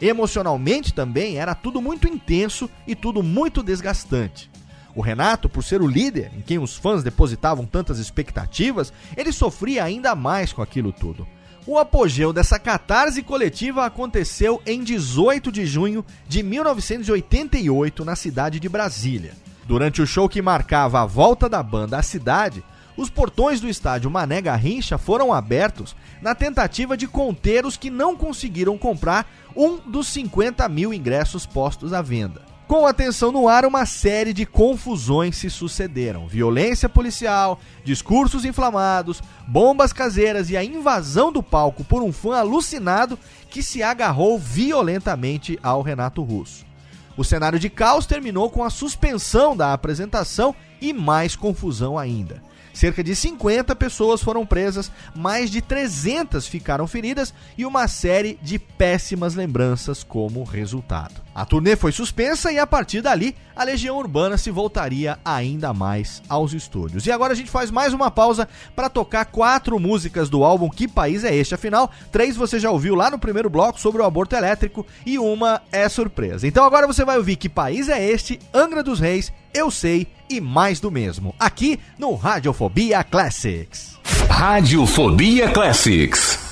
Emocionalmente também era tudo muito intenso e tudo muito desgastante. O Renato, por ser o líder em quem os fãs depositavam tantas expectativas, ele sofria ainda mais com aquilo tudo. O apogeu dessa catarse coletiva aconteceu em 18 de junho de 1988 na cidade de Brasília. Durante o show que marcava a volta da banda à cidade, os portões do estádio Mané Garrincha foram abertos na tentativa de conter os que não conseguiram comprar um dos 50 mil ingressos postos à venda. Com a tensão no ar, uma série de confusões se sucederam: violência policial, discursos inflamados, bombas caseiras e a invasão do palco por um fã alucinado que se agarrou violentamente ao Renato Russo. O cenário de caos terminou com a suspensão da apresentação e mais confusão ainda. Cerca de 50 pessoas foram presas, mais de 300 ficaram feridas e uma série de péssimas lembranças como resultado. A turnê foi suspensa e a partir dali a Legião Urbana se voltaria ainda mais aos estúdios. E agora a gente faz mais uma pausa para tocar quatro músicas do álbum Que País é Este? Afinal, três você já ouviu lá no primeiro bloco sobre o aborto elétrico e uma é surpresa. Então agora você vai ouvir Que País é Este? Angra dos Reis, Eu Sei e mais do mesmo, aqui no Radiofobia Classics. Radiofobia Classics.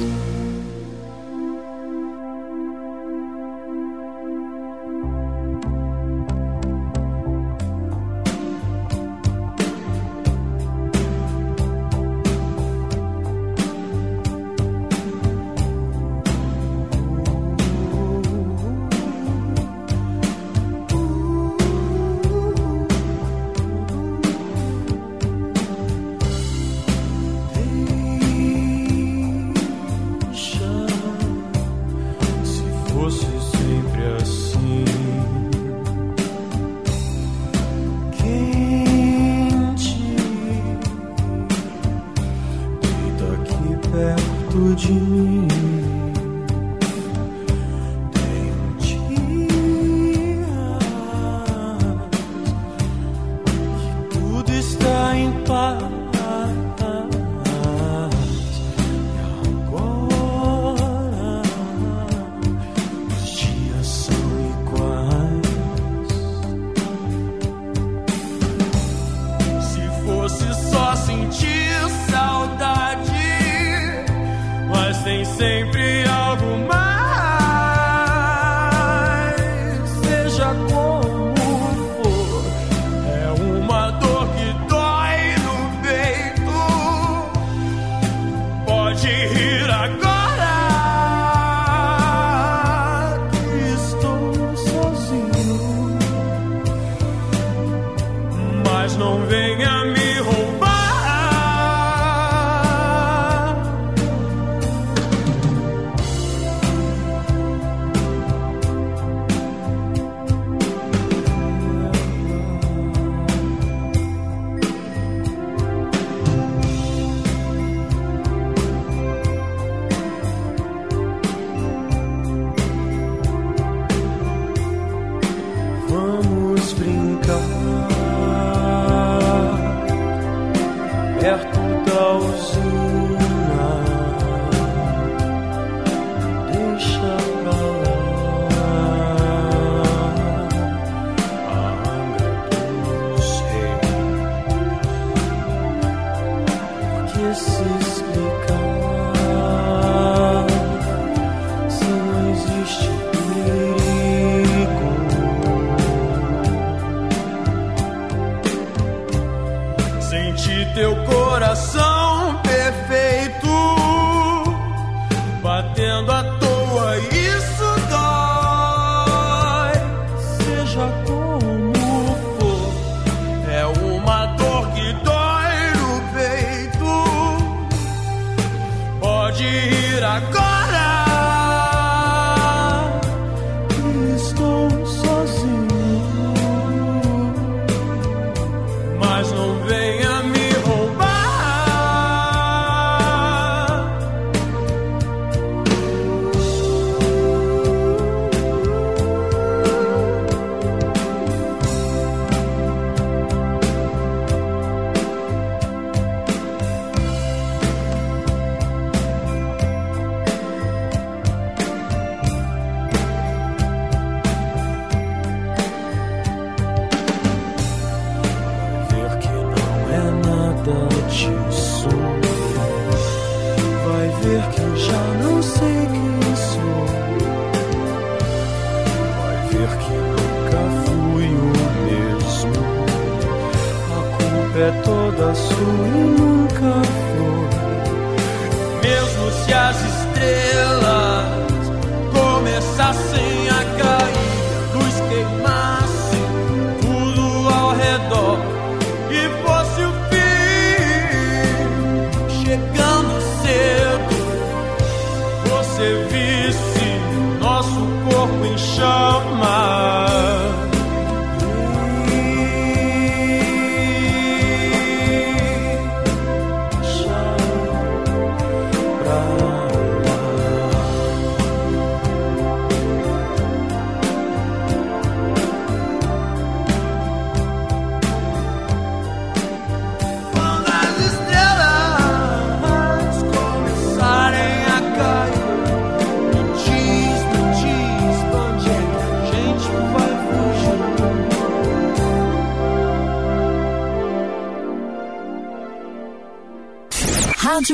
Se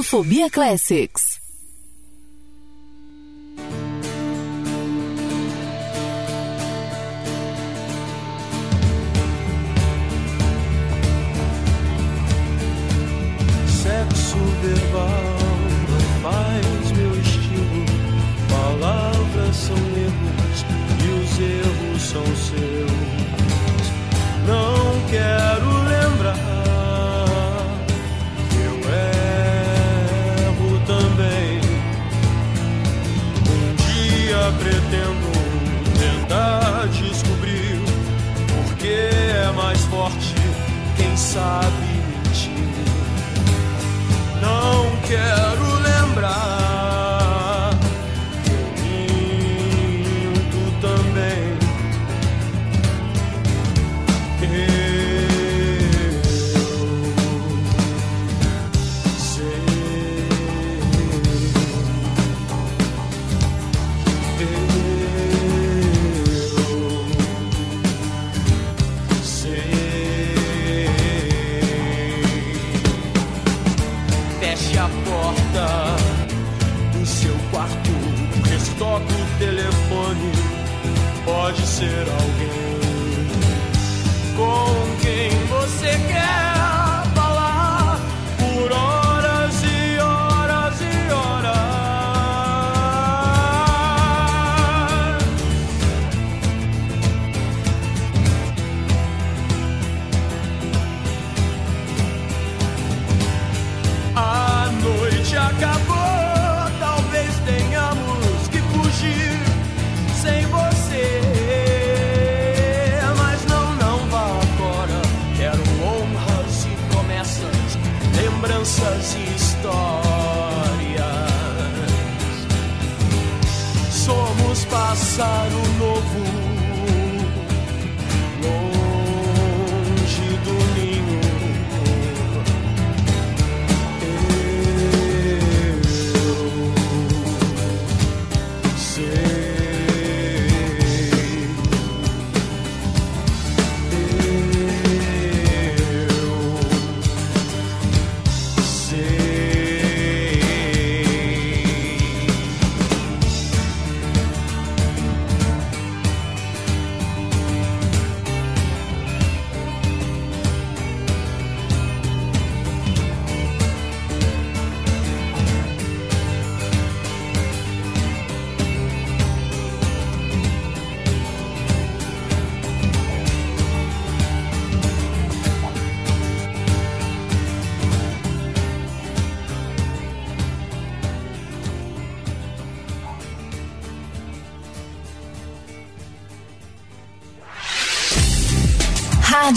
Radiofobia Classics.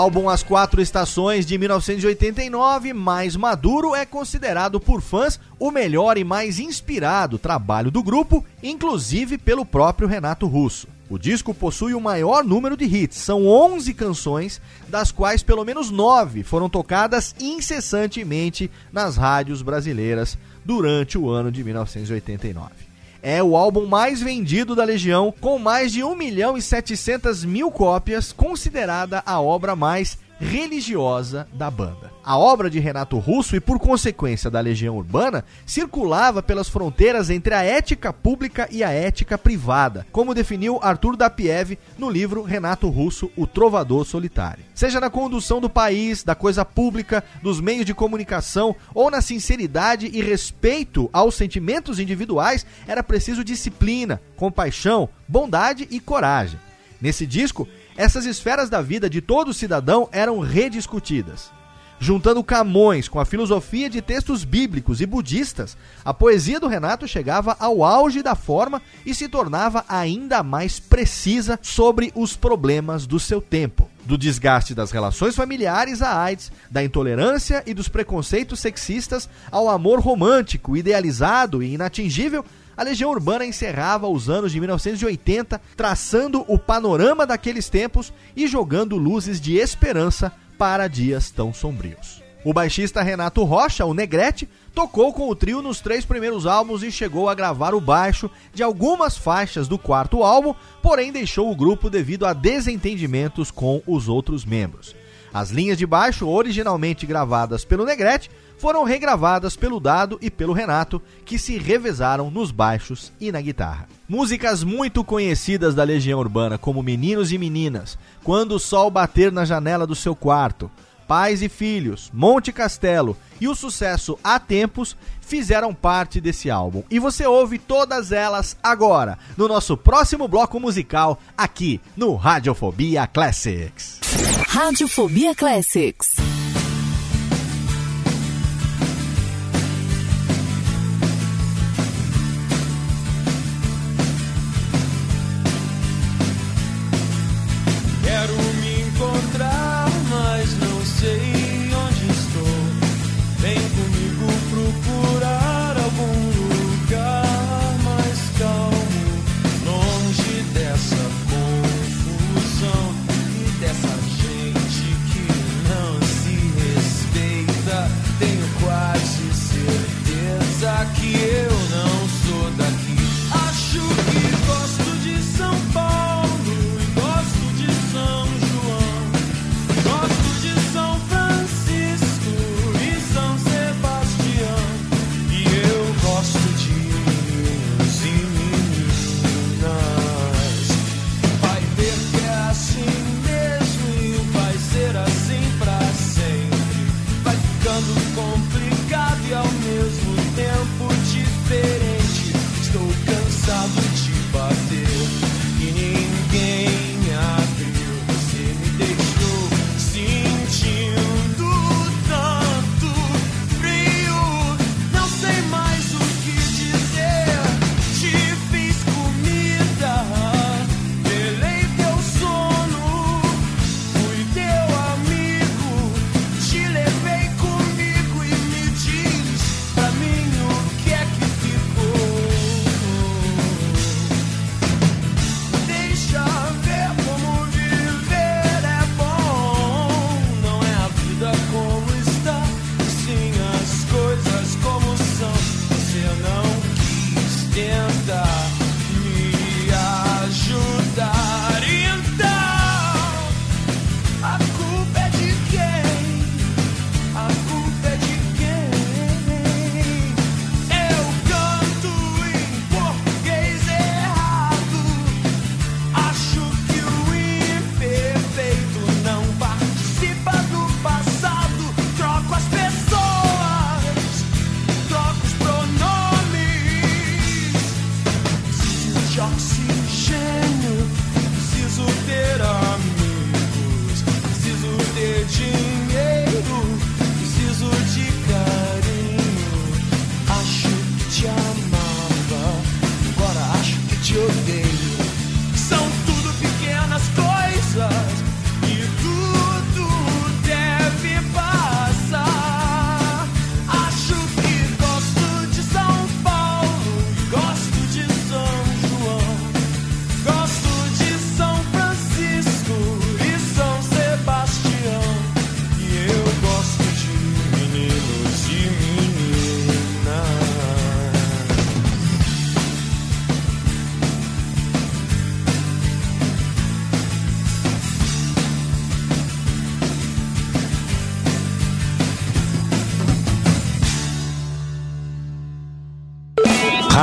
Álbum As Quatro Estações de 1989, mais maduro, é considerado por fãs o melhor e mais inspirado trabalho do grupo, inclusive pelo próprio Renato Russo. O disco possui o maior número de hits, são 11 canções, das quais pelo menos 9 foram tocadas incessantemente nas rádios brasileiras durante o ano de 1989 é o álbum mais vendido da Legião, com mais de 1 milhão e 700 mil cópias, considerada a obra mais religiosa da banda. A obra de Renato Russo e, por consequência, da Legião Urbana, circulava pelas fronteiras entre a ética pública e a ética privada, como definiu Arthur Dapiev no livro Renato Russo, O Trovador Solitário. Seja na condução do país, da coisa pública, dos meios de comunicação ou na sinceridade e respeito aos sentimentos individuais, era preciso disciplina, compaixão, bondade e coragem. Nesse disco, essas esferas da vida de todo cidadão eram rediscutidas. Juntando Camões com a filosofia de textos bíblicos e budistas, a poesia do Renato chegava ao auge da forma e se tornava ainda mais precisa sobre os problemas do seu tempo. Do desgaste das relações familiares à AIDS, da intolerância e dos preconceitos sexistas ao amor romântico, idealizado e inatingível, a Legião Urbana encerrava os anos de 1980, traçando o panorama daqueles tempos e jogando luzes de esperança para dias tão sombrios. O baixista Renato Rocha, o Negrete, tocou com o trio nos três primeiros álbuns e chegou a gravar o baixo de algumas faixas do quarto álbum, porém deixou o grupo devido a desentendimentos com os outros membros. As linhas de baixo, originalmente gravadas pelo Negrete, foram regravadas pelo Dado e pelo Renato, que se revezaram nos baixos e na guitarra. Músicas muito conhecidas da Legião Urbana, como Meninos e Meninas, Quando o Sol Bater na Janela do Seu Quarto, Pais e Filhos, Monte Castelo e o sucesso Há Tempos fizeram parte desse álbum. E você ouve todas elas agora, no nosso próximo bloco musical, aqui no Radiofobia Classics. Radiofobia Classics.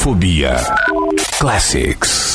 Radiofobia Classics.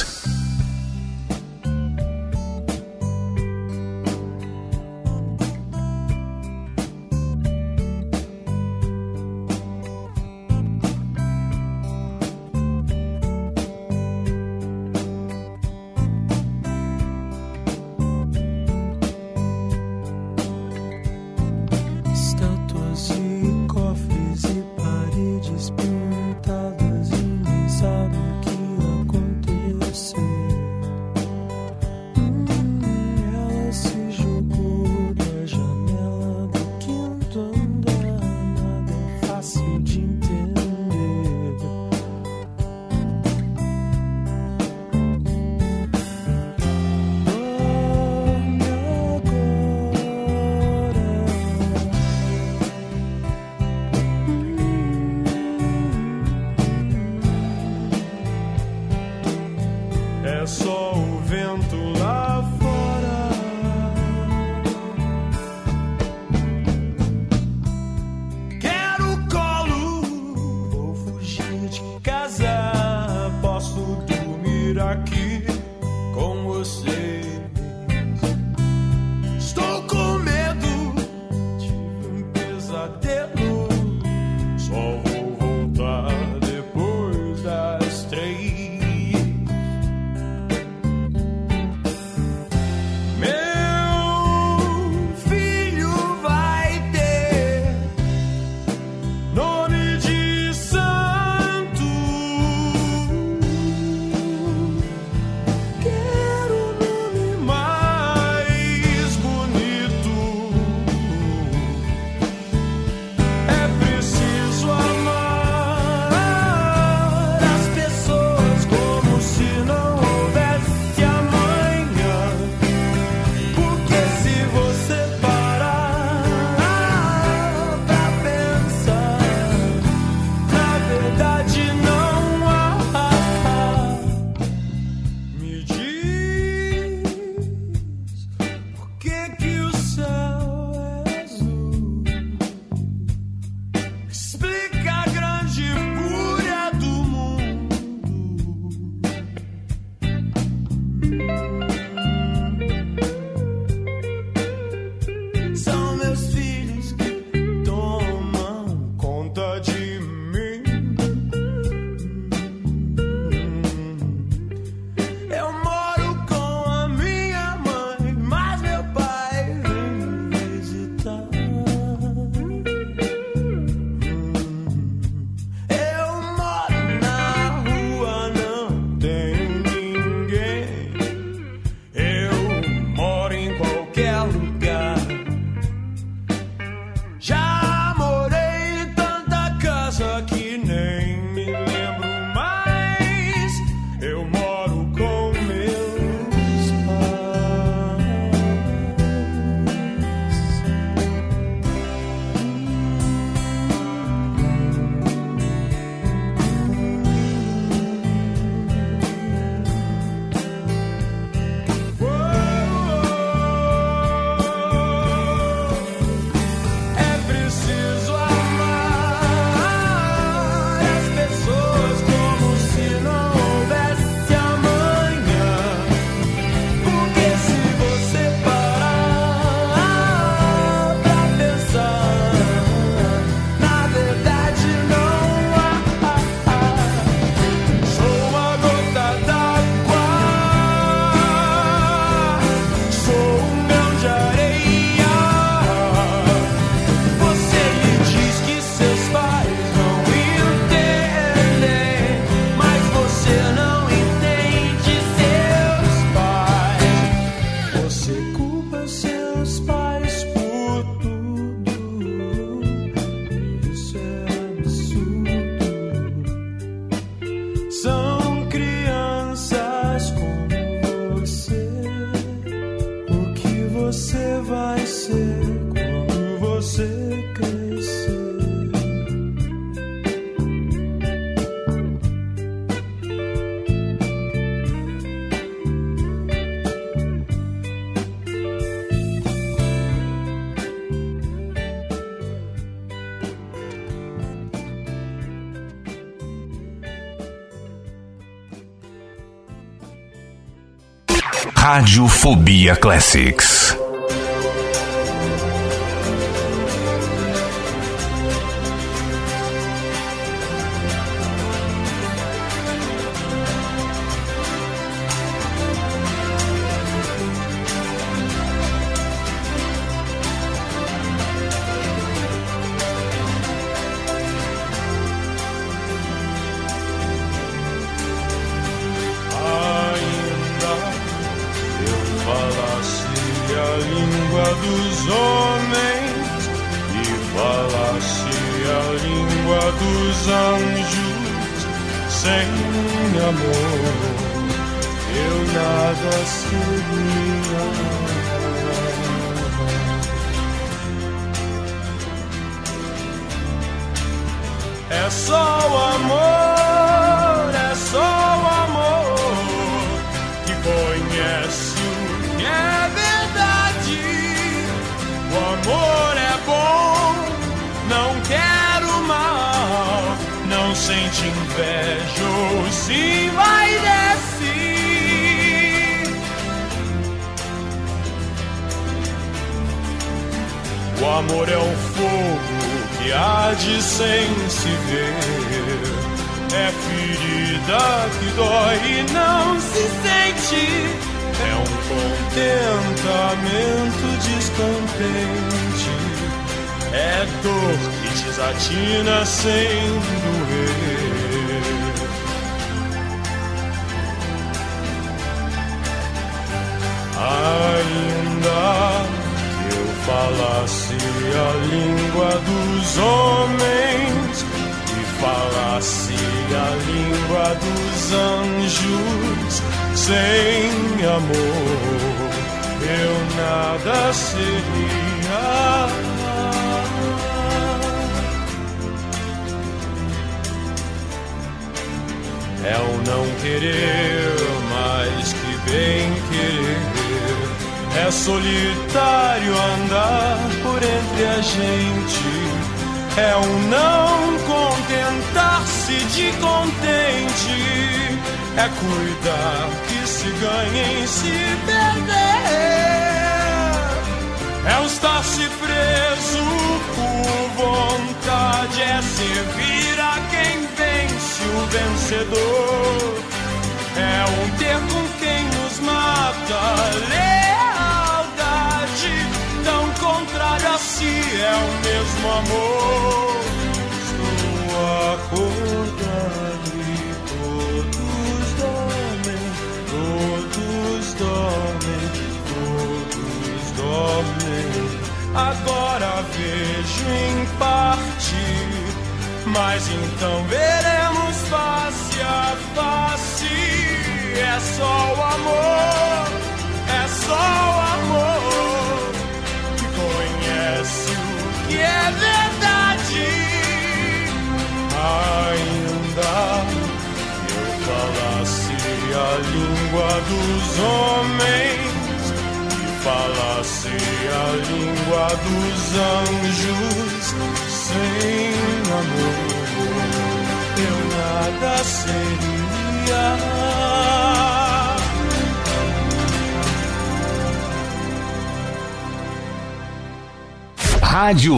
Radiofobia Classics.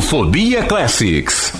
Radiofobia Classics.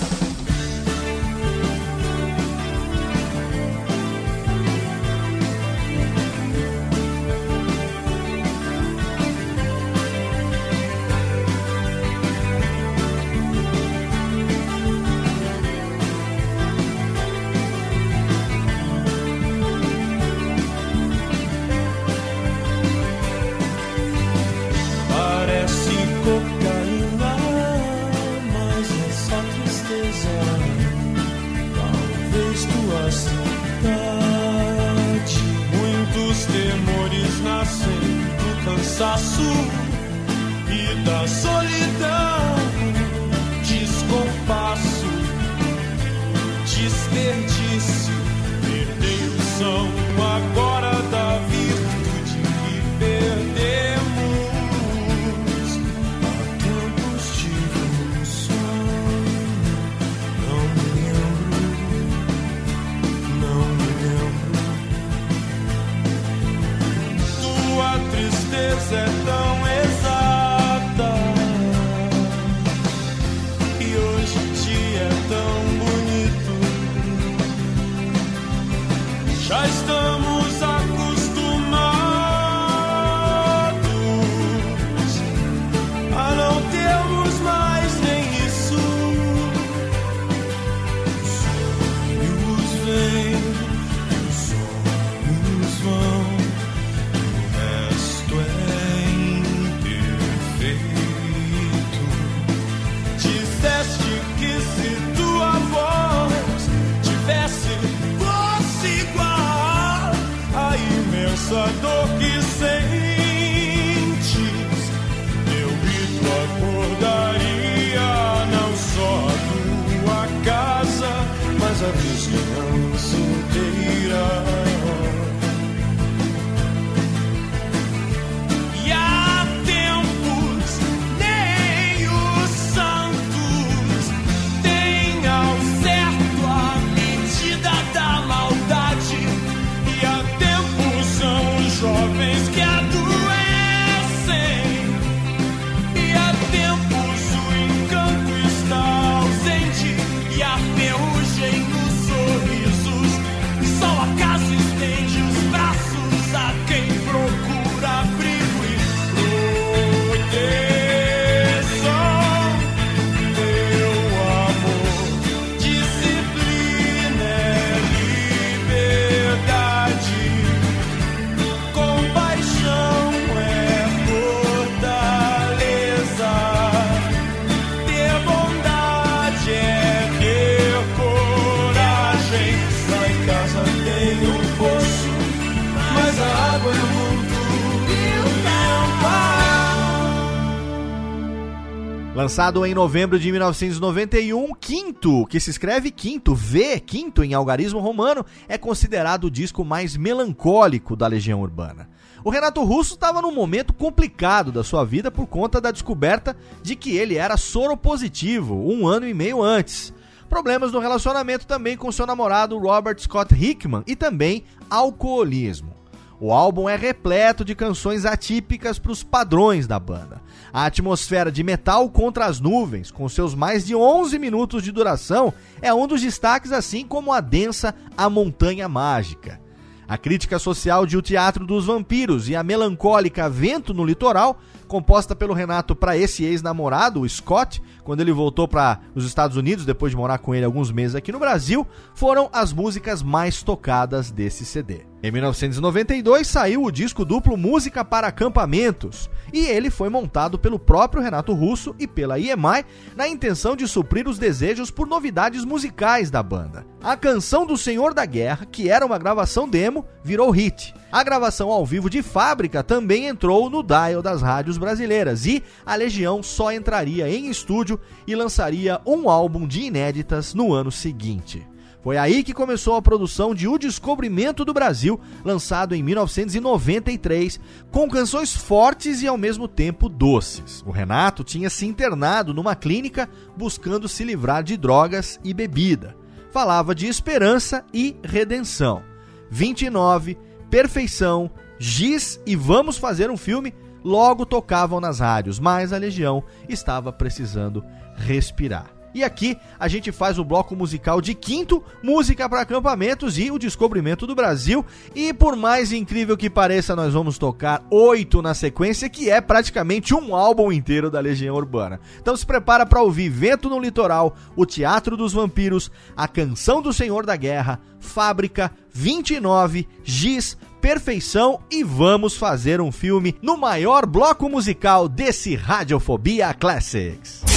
Lançado em novembro de 1991, Quinto, que se escreve Quinto, V, Quinto em algarismo romano, é considerado o disco mais melancólico da Legião Urbana. O Renato Russo estava num momento complicado da sua vida por conta da descoberta de que ele era soropositivo um ano e meio antes. Problemas no relacionamento também com seu namorado Robert Scott Hickman e também alcoolismo. O álbum é repleto de canções atípicas para os padrões da banda. A atmosfera de metal contra as nuvens, com seus mais de 11 minutos de duração, é um dos destaques, assim como a densa A Montanha Mágica. A crítica social de O Teatro dos Vampiros e a melancólica Vento no Litoral, composta pelo Renato para esse ex-namorado, o Scott, quando ele voltou para os Estados Unidos depois de morar com ele alguns meses aqui no Brasil, foram as músicas mais tocadas desse CD. Em 1992 saiu o disco duplo Música para Acampamentos, e ele foi montado pelo próprio Renato Russo e pela EMI na intenção de suprir os desejos por novidades musicais da banda. A canção do Senhor da Guerra, que era uma gravação demo, virou hit. A gravação ao vivo de fábrica também entrou no dial das rádios brasileiras e a Legião só entraria em estúdio e lançaria um álbum de inéditas no ano seguinte. Foi aí que começou a produção de O Descobrimento do Brasil, lançado em 1993, com canções fortes e ao mesmo tempo doces. O Renato tinha se internado numa clínica buscando se livrar de drogas e bebida. Falava de esperança e redenção. 29, Perfeição, Giz e Vamos Fazer um Filme logo tocavam nas rádios, mas a Legião estava precisando respirar. E aqui a gente faz o bloco musical de quinto, música para acampamentos e o descobrimento do Brasil. E por mais incrível que pareça, nós vamos tocar oito na sequência, que é praticamente um álbum inteiro da Legião Urbana. Então se prepara para ouvir Vento no Litoral, O Teatro dos Vampiros, A Canção do Senhor da Guerra, Fábrica, 29, Giz, Perfeição e vamos fazer um filme no maior bloco musical desse Radiofobia Classics.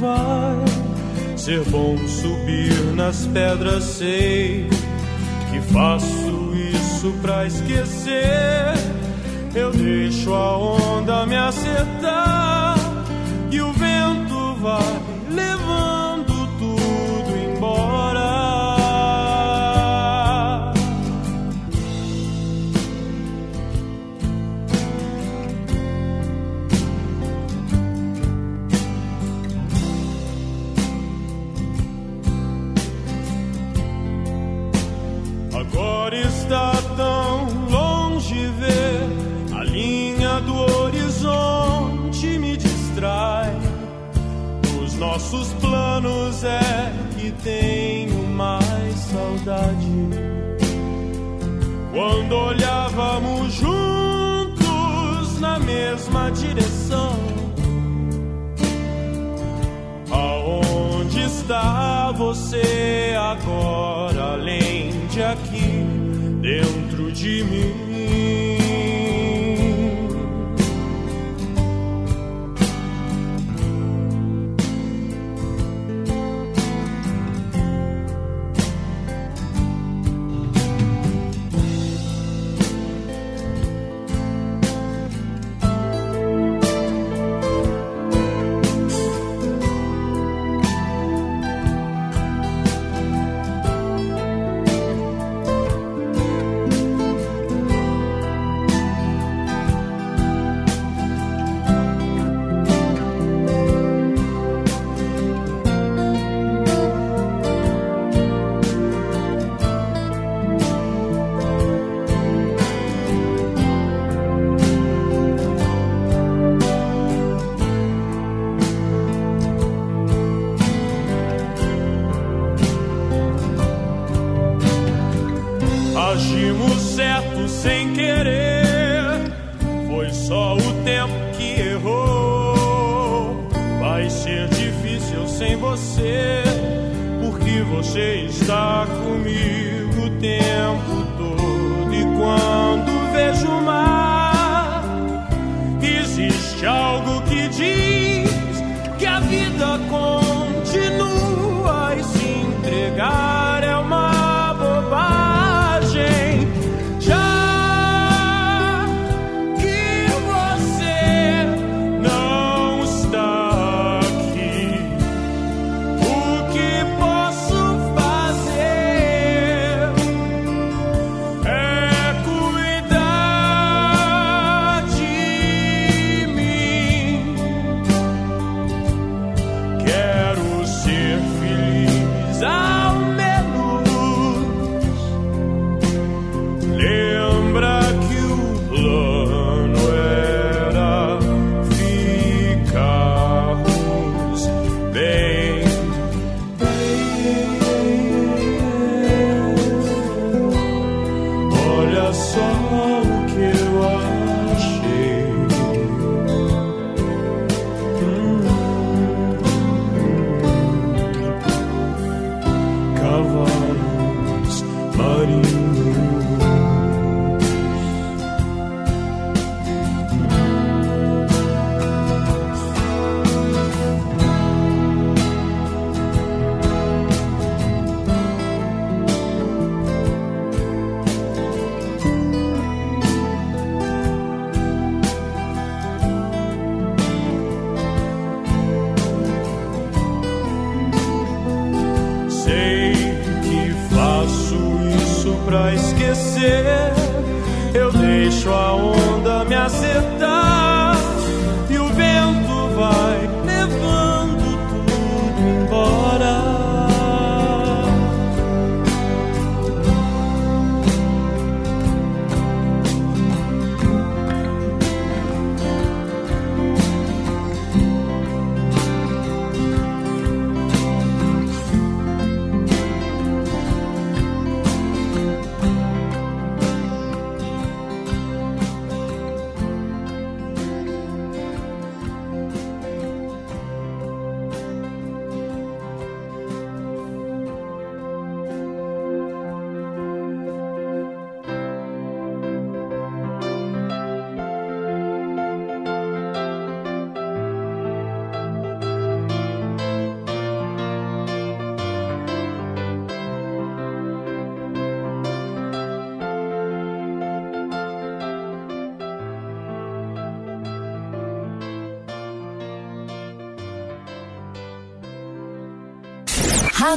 Vai ser bom subir nas pedras, sei que faço isso pra esquecer. Eu deixo a onda me acertar e o vento vai levando Agora está tão longe ver a linha do horizonte me distrai. Os nossos planos é que tenho mais saudade. Quando olhávamos juntos na mesma direção. Aonde está você agora, além de aqui, de mim?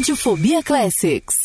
Radiofobia Classics.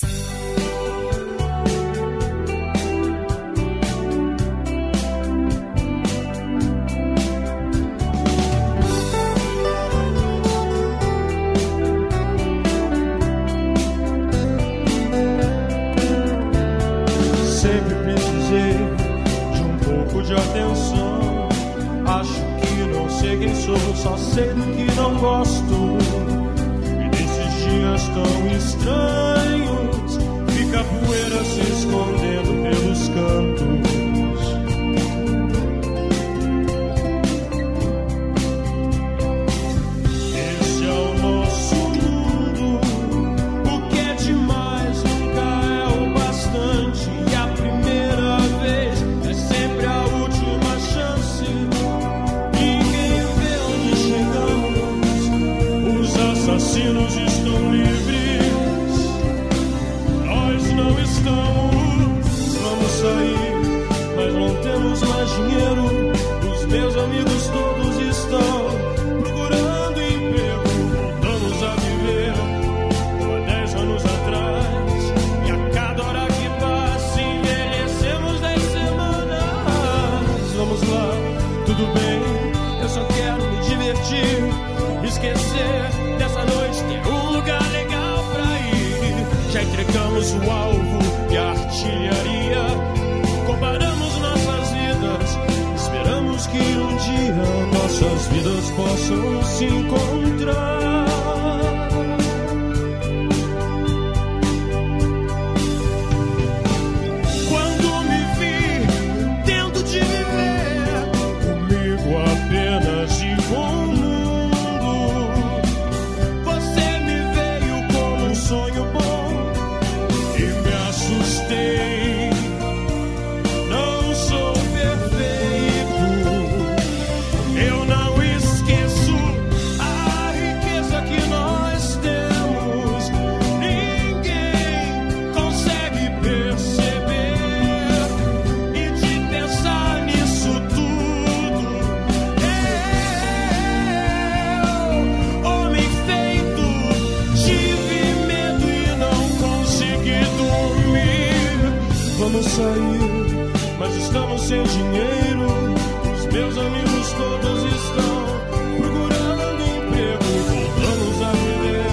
que um dia nossas vidas possam se encontrar. está no seu dinheiro. Os meus amigos todos estão procurando emprego e voltamos a viver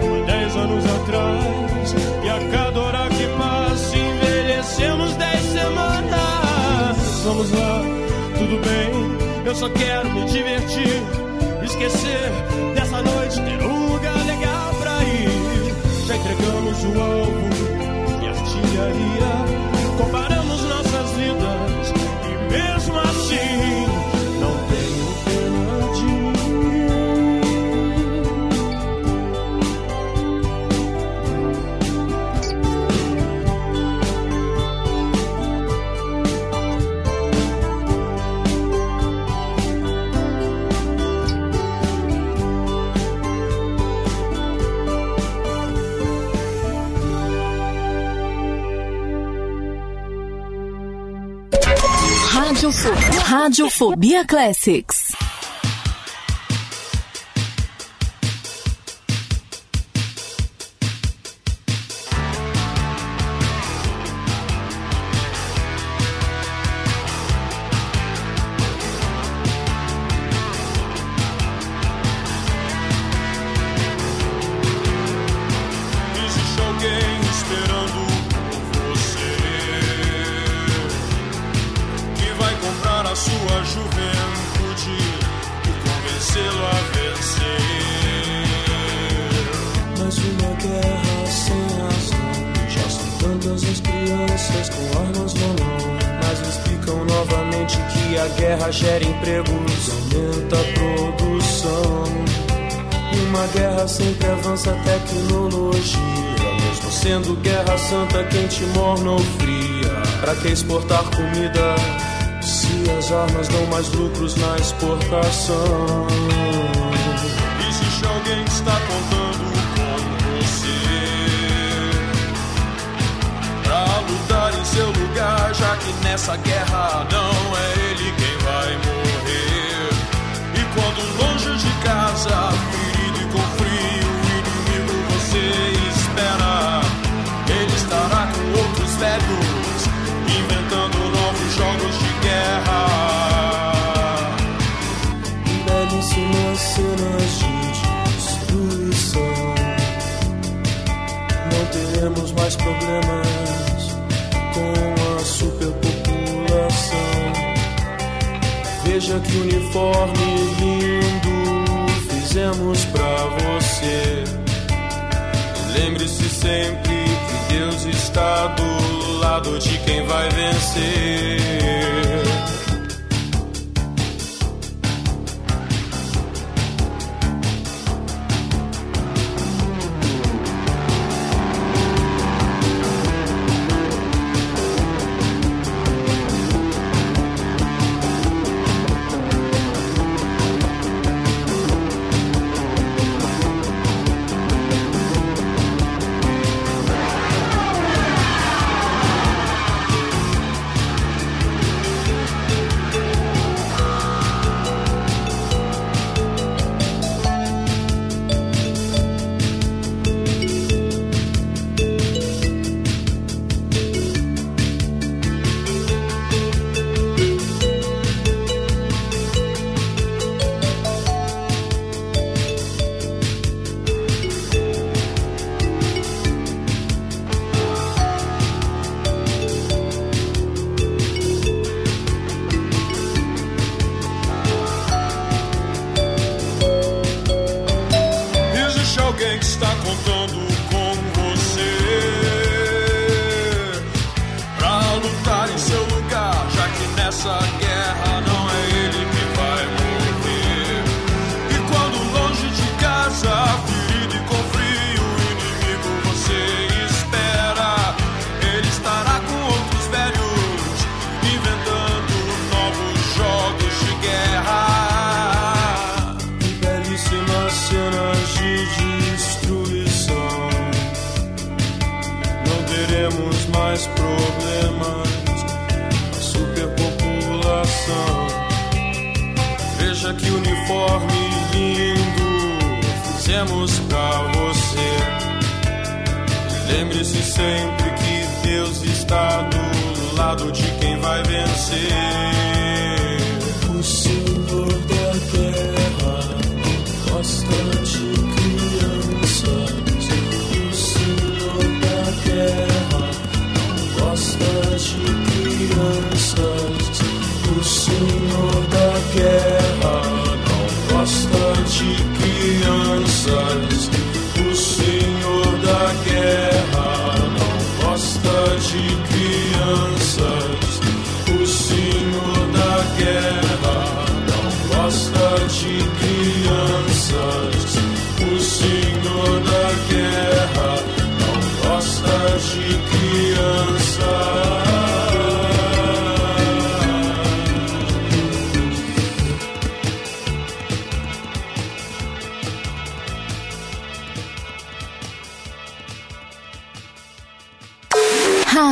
como dez anos atrás. E a cada hora que passa, envelhecemos dez semanas. Vamos lá, tudo bem, eu só quero me divertir. Esquecer dessa noite, ter um lugar legal pra ir. Já entregamos o alvo e artilharia. Comparamos nossas vidas. E mesmo assim. Radiofobia Classics. que exportar comida? Se as armas dão mais lucros na exportação. Lado de quem vai vencer.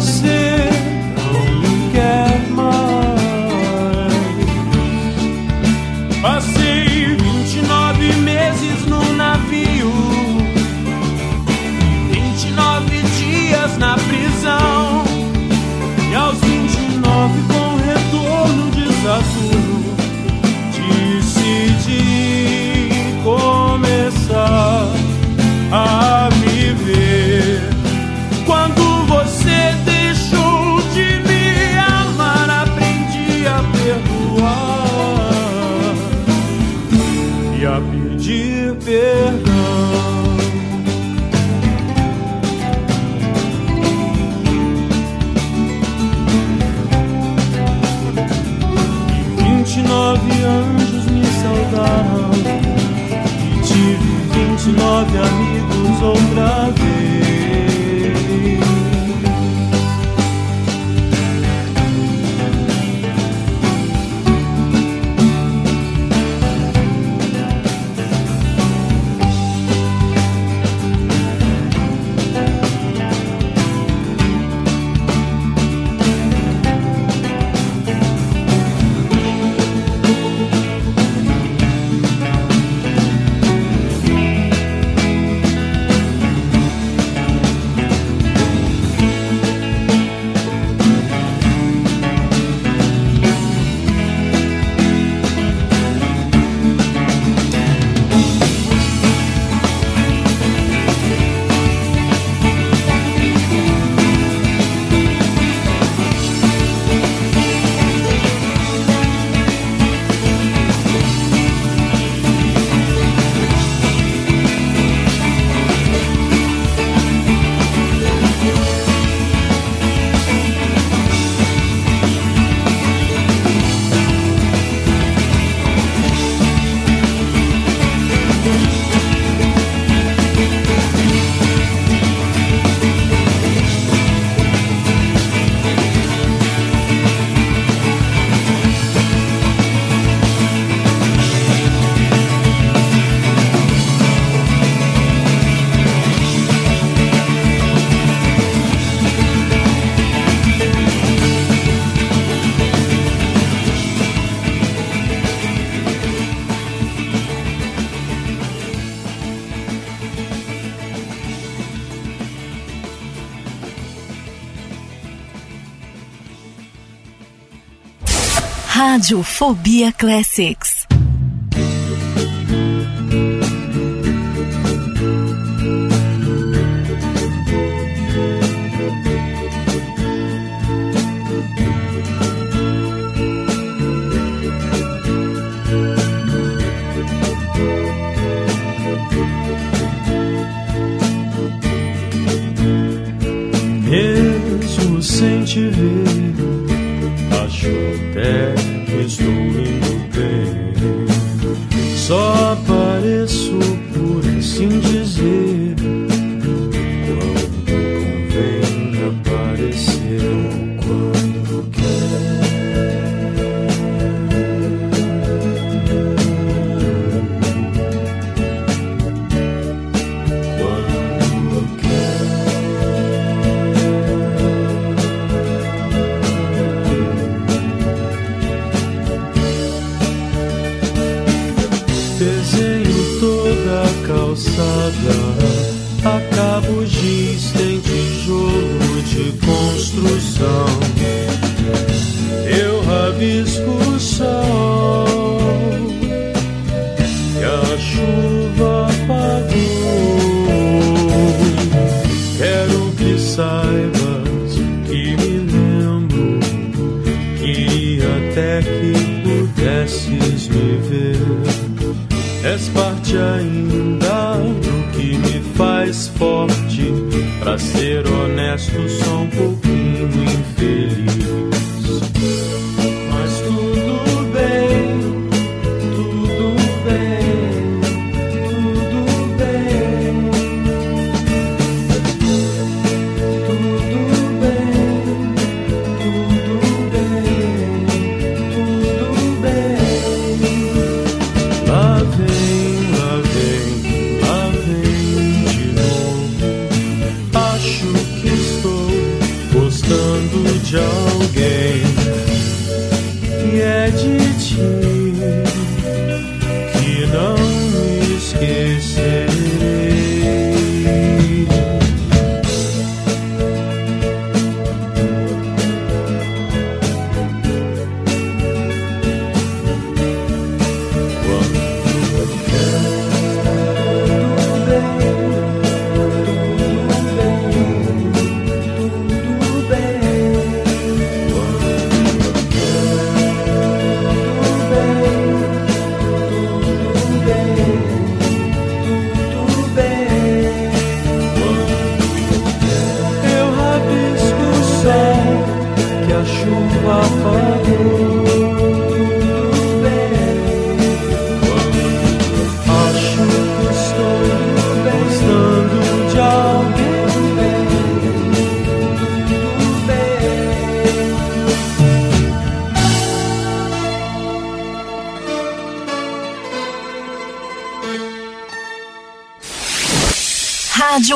Você Radiofobia Classics.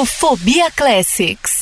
Radiofobia Classics.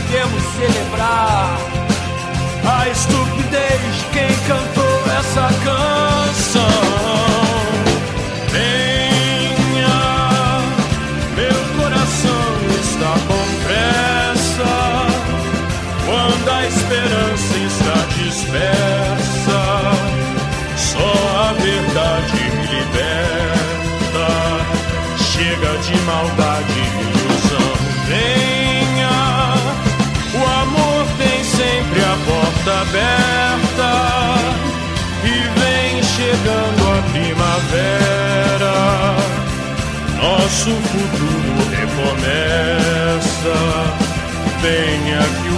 podemos celebrar a estupidez de quem cantou essa canção. Venha, meu coração está com pressa quando a esperança está dispersa. Só a verdade me liberta. Chega de maldade. nosso futuro recomeça. Venha que o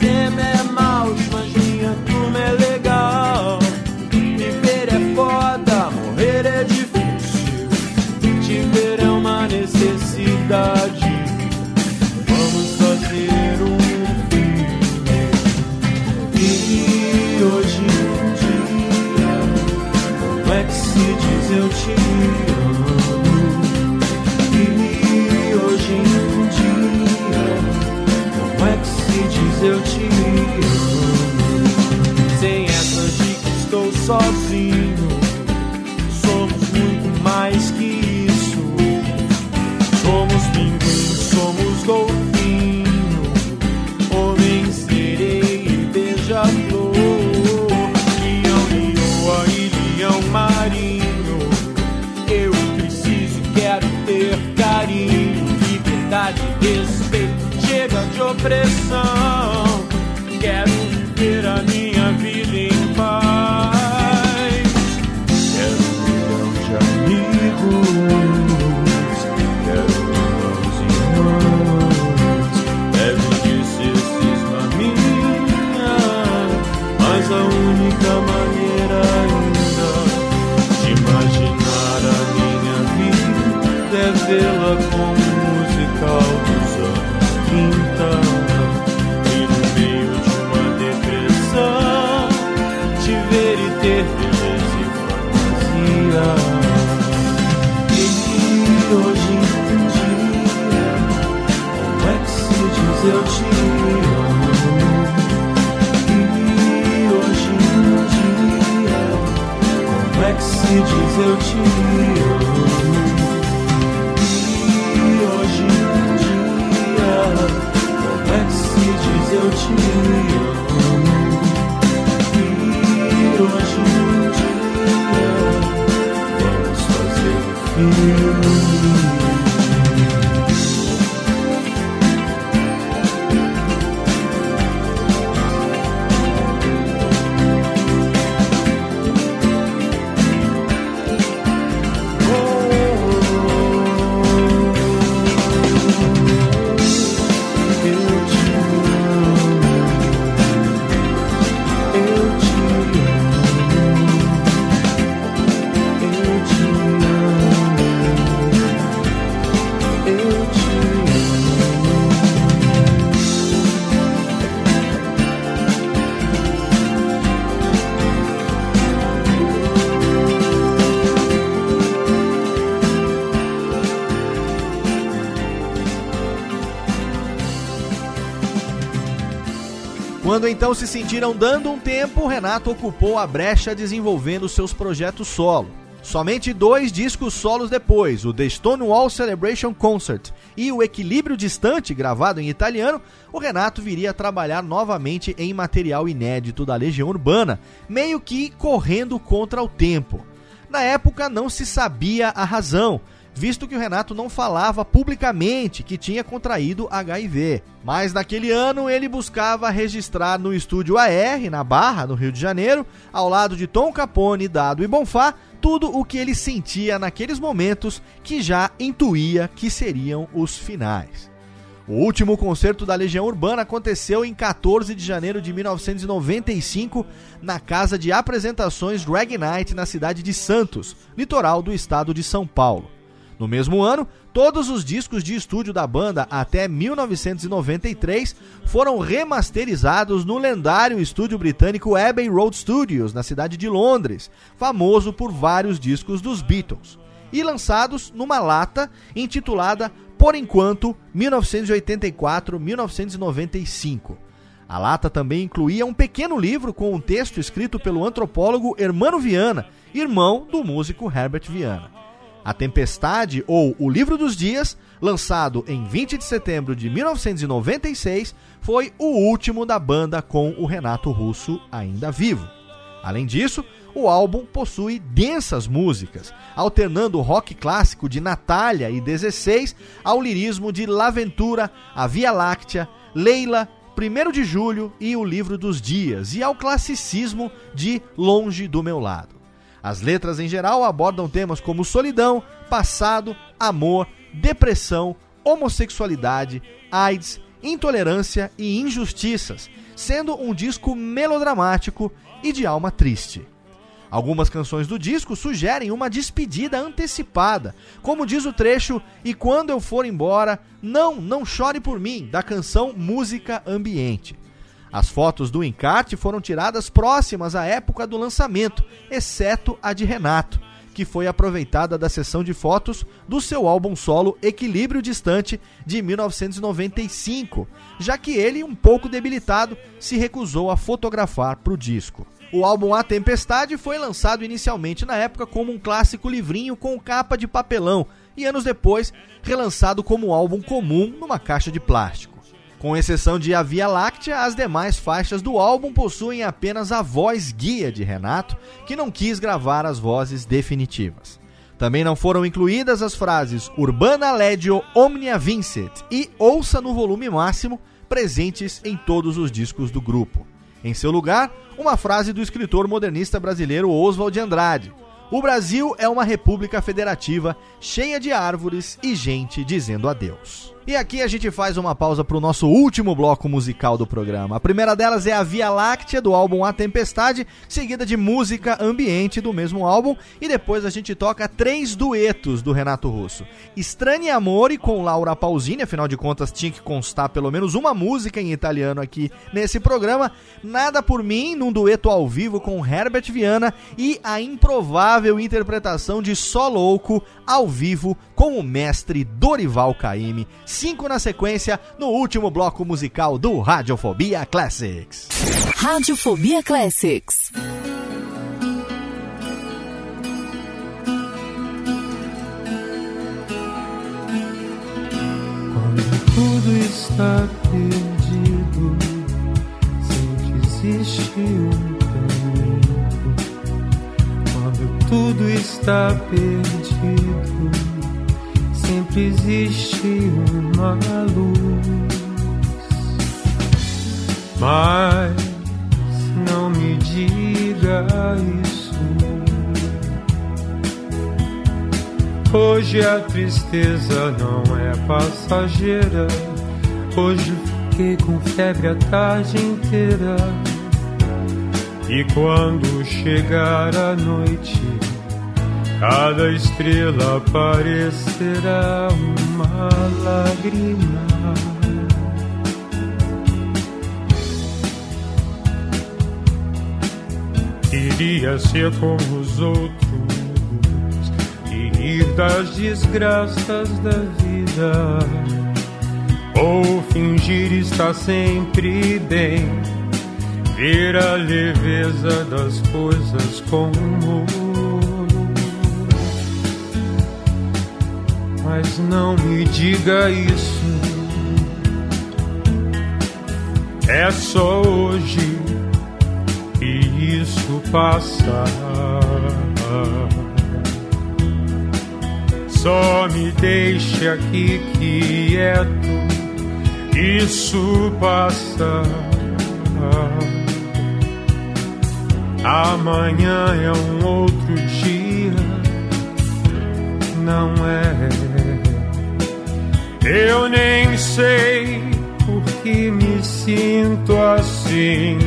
damn sozinho. Somos muito mais que isso. Somos pinguins, somos golfinho, homem sereia e beija-flor, leão, leoa e leão marinho. Eu preciso, quero ter carinho, liberdade, respeito, chega de opressão. diz eu te então se sentiram dando um tempo, Renato ocupou a brecha desenvolvendo seus projetos solo. Somente dois discos solos depois, o The Stonewall Celebration Concert e o Equilíbrio Distante, gravado em italiano, o Renato viria a trabalhar novamente em material inédito da Legião Urbana, meio que correndo contra o tempo. Na época não se sabia a razão, visto que o Renato não falava publicamente que tinha contraído HIV. Mas naquele ano ele buscava registrar no estúdio AR, na Barra, no Rio de Janeiro, ao lado de Tom Capone, Dado e Bonfá, tudo o que ele sentia naqueles momentos que já intuía que seriam os finais. O último concerto da Legião Urbana aconteceu em 14 de janeiro de 1995 na casa de apresentações Drag Night na cidade de Santos, litoral do estado de São Paulo. No mesmo ano, todos os discos de estúdio da banda até 1993 foram remasterizados no lendário estúdio britânico Abbey Road Studios, na cidade de Londres, famoso por vários discos dos Beatles, e lançados numa lata intitulada Por Enquanto 1984-1995. A lata também incluía um pequeno livro com um texto escrito pelo antropólogo Hermano Viana, irmão do músico Herbert Viana. A Tempestade ou O Livro dos Dias, lançado em 20 de setembro de 1996, foi o último da banda com o Renato Russo ainda vivo. Além disso, o álbum possui densas músicas, alternando o rock clássico de Natália e 16 ao lirismo de Laventura, A Via Láctea, Leila, 1 de Julho e O Livro dos Dias, e ao classicismo de Longe do Meu Lado. As letras em geral abordam temas como solidão, passado, amor, depressão, homossexualidade, AIDS, intolerância e injustiças, sendo um disco melodramático e de alma triste. Algumas canções do disco sugerem uma despedida antecipada, como diz o trecho E quando eu for embora, não, não chore por mim, da canção Música Ambiente. As fotos do encarte foram tiradas próximas à época do lançamento, exceto a de Renato, que foi aproveitada da sessão de fotos do seu álbum solo Equilíbrio Distante de 1995, já que ele, um pouco debilitado, se recusou a fotografar para o disco. O álbum A Tempestade foi lançado inicialmente na época como um clássico livrinho com capa de papelão e anos depois relançado como álbum comum numa caixa de plástico. Com exceção de A Via Láctea, as demais faixas do álbum possuem apenas a voz guia de Renato, que não quis gravar as vozes definitivas. Também não foram incluídas as frases Urbana Legio Omnia Vincit e Ouça no volume máximo, presentes em todos os discos do grupo. Em seu lugar, uma frase do escritor modernista brasileiro Oswald Andrade: O Brasil é uma república federativa cheia de árvores e gente dizendo adeus. E aqui a gente faz uma pausa para o nosso último bloco musical do programa. A primeira delas é a Via Láctea, do álbum A Tempestade, seguida de música ambiente do mesmo álbum, e depois a gente toca três duetos do Renato Russo. Estranhe Amore com Laura Pausini, afinal de contas tinha que constar pelo menos uma música em italiano aqui nesse programa. Nada por mim, num dueto ao vivo com Herbert Viana, e a improvável interpretação de Só Louco ao vivo com o mestre Dorival Caymmi cinco na sequência no último bloco musical do Radiofobia Classics. Radiofobia Classics. Quando tudo está perdido, sempre existe um caminho. Quando tudo está perdido sempre existe uma luz. Mas não me diga isso. Hoje a tristeza não é passageira. Hoje fiquei com febre a tarde inteira. E quando chegar a noite, Cada estrela parecerá uma lágrima. Queria ser como os outros e rir das desgraças da vida, ou fingir estar sempre bem ver a leveza das coisas com Mas não me diga isso. É só hoje e isso passa. Só me deixe aqui quieto, isso passa. Amanhã é um outro dia, não é? Eu nem sei por que me sinto assim.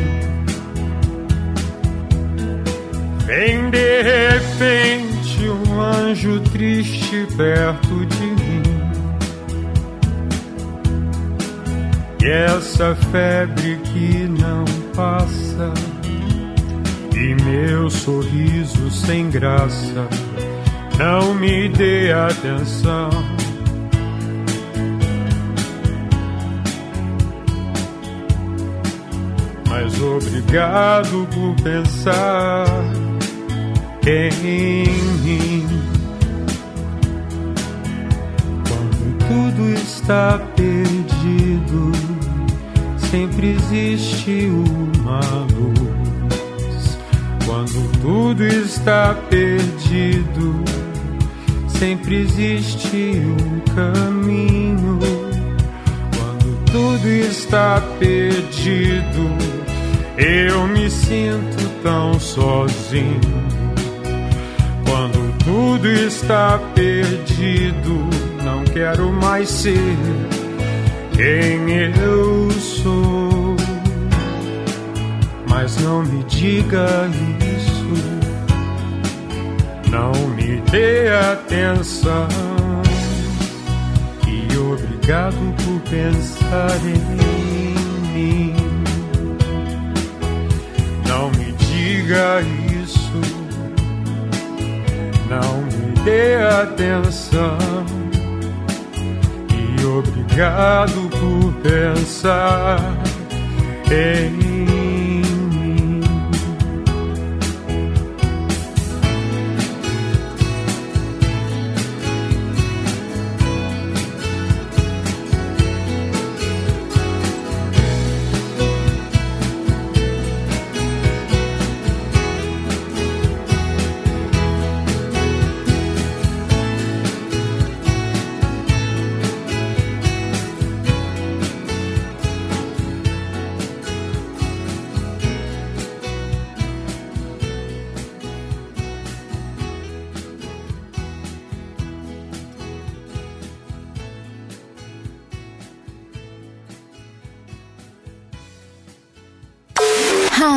Vem de repente um anjo triste perto de mim. E essa febre que não passa e meu sorriso sem graça. Não me dê atenção. Mas obrigado por pensar em mim. Quando tudo está perdido, sempre existe uma luz. Quando tudo está perdido, sempre existe um caminho. Quando tudo está perdido, eu me sinto tão sozinho. Quando tudo está perdido, não quero mais ser quem eu sou. Mas não me diga isso, não me dê atenção. E obrigado por pensar em mim. Não me diga isso, não me dê atenção. E obrigado por pensar em mim.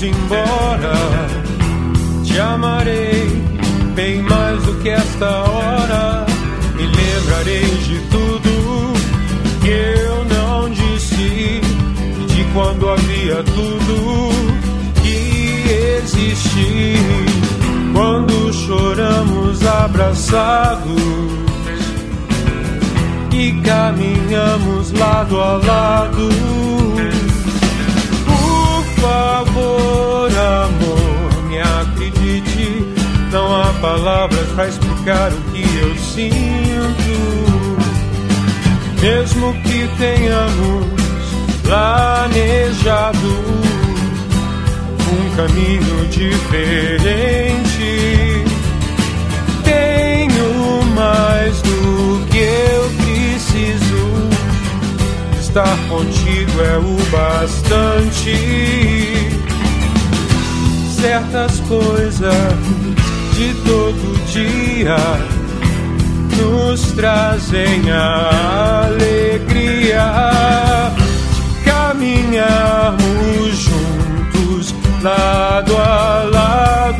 Fores embora, te amarei bem mais do que esta hora. Me lembrarei de tudo que eu não disse, de quando havia tudo que existia. Quando choramos abraçados e caminhamos lado a lado. Por favor, amor, amor, me acredite, não há palavras para explicar o que eu sinto. Mesmo que tenhamos planejado um caminho diferente, tenho mais do que eu preciso. Estar contigo é o bastante. Certas coisas de todo dia nos trazem a alegria. De caminharmos juntos, lado a lado,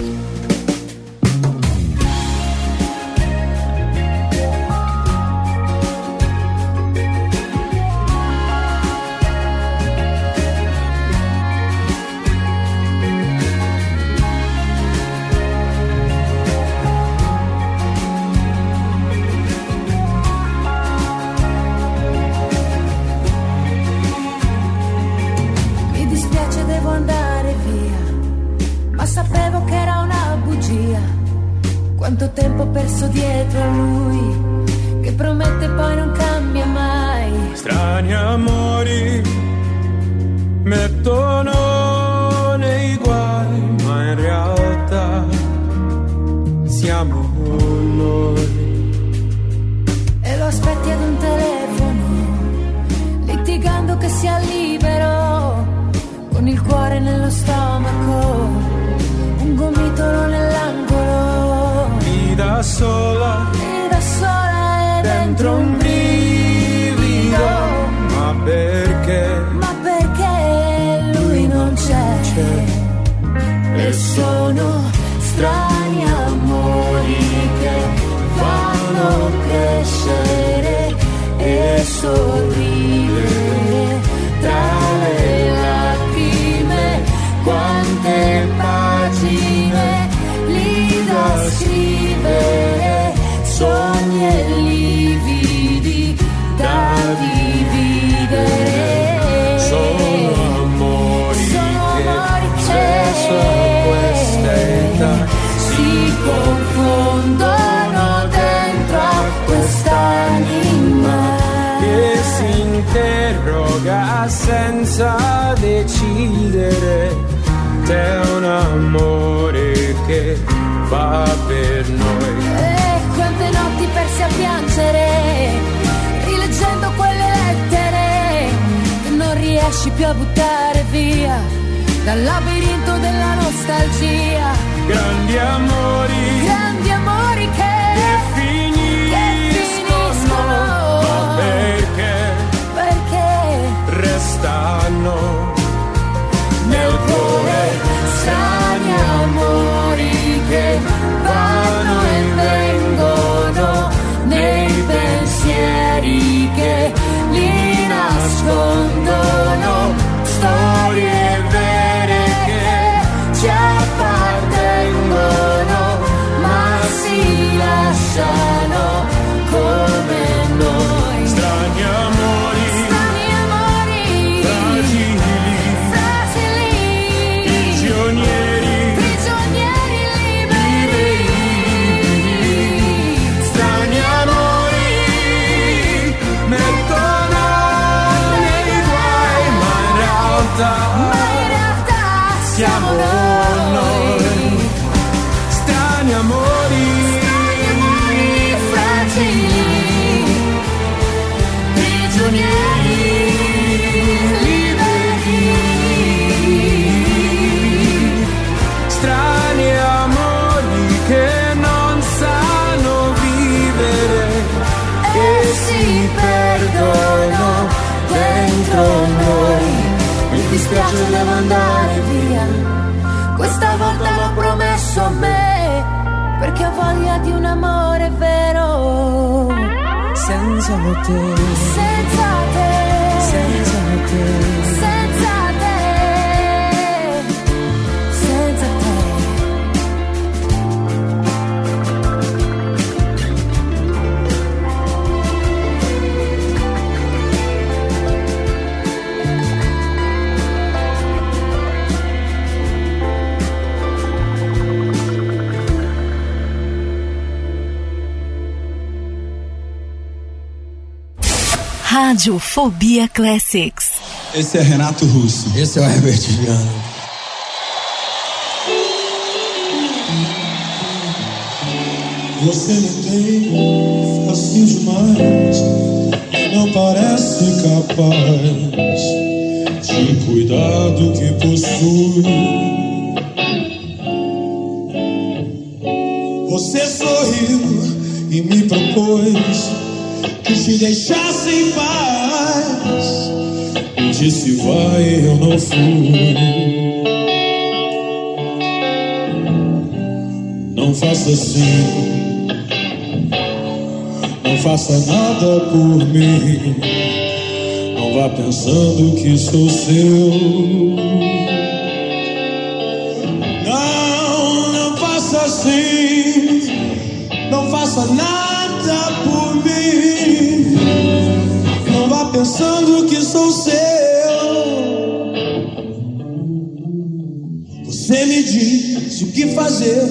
stanno nel Senza te. Senza te. Senza te. Rádio Fobia Classics. Esse é Renato Russo. Esse é o Herbert Viana. Você me tem fácil demais, não parece capaz de cuidar do que possui. Você sorriu e me propôs que te deixasse em paz. Disse vai, eu não fui. Não faça assim, não faça nada por mim. Não vá pensando que sou seu. Pensando que sou seu. Você me diz o que fazer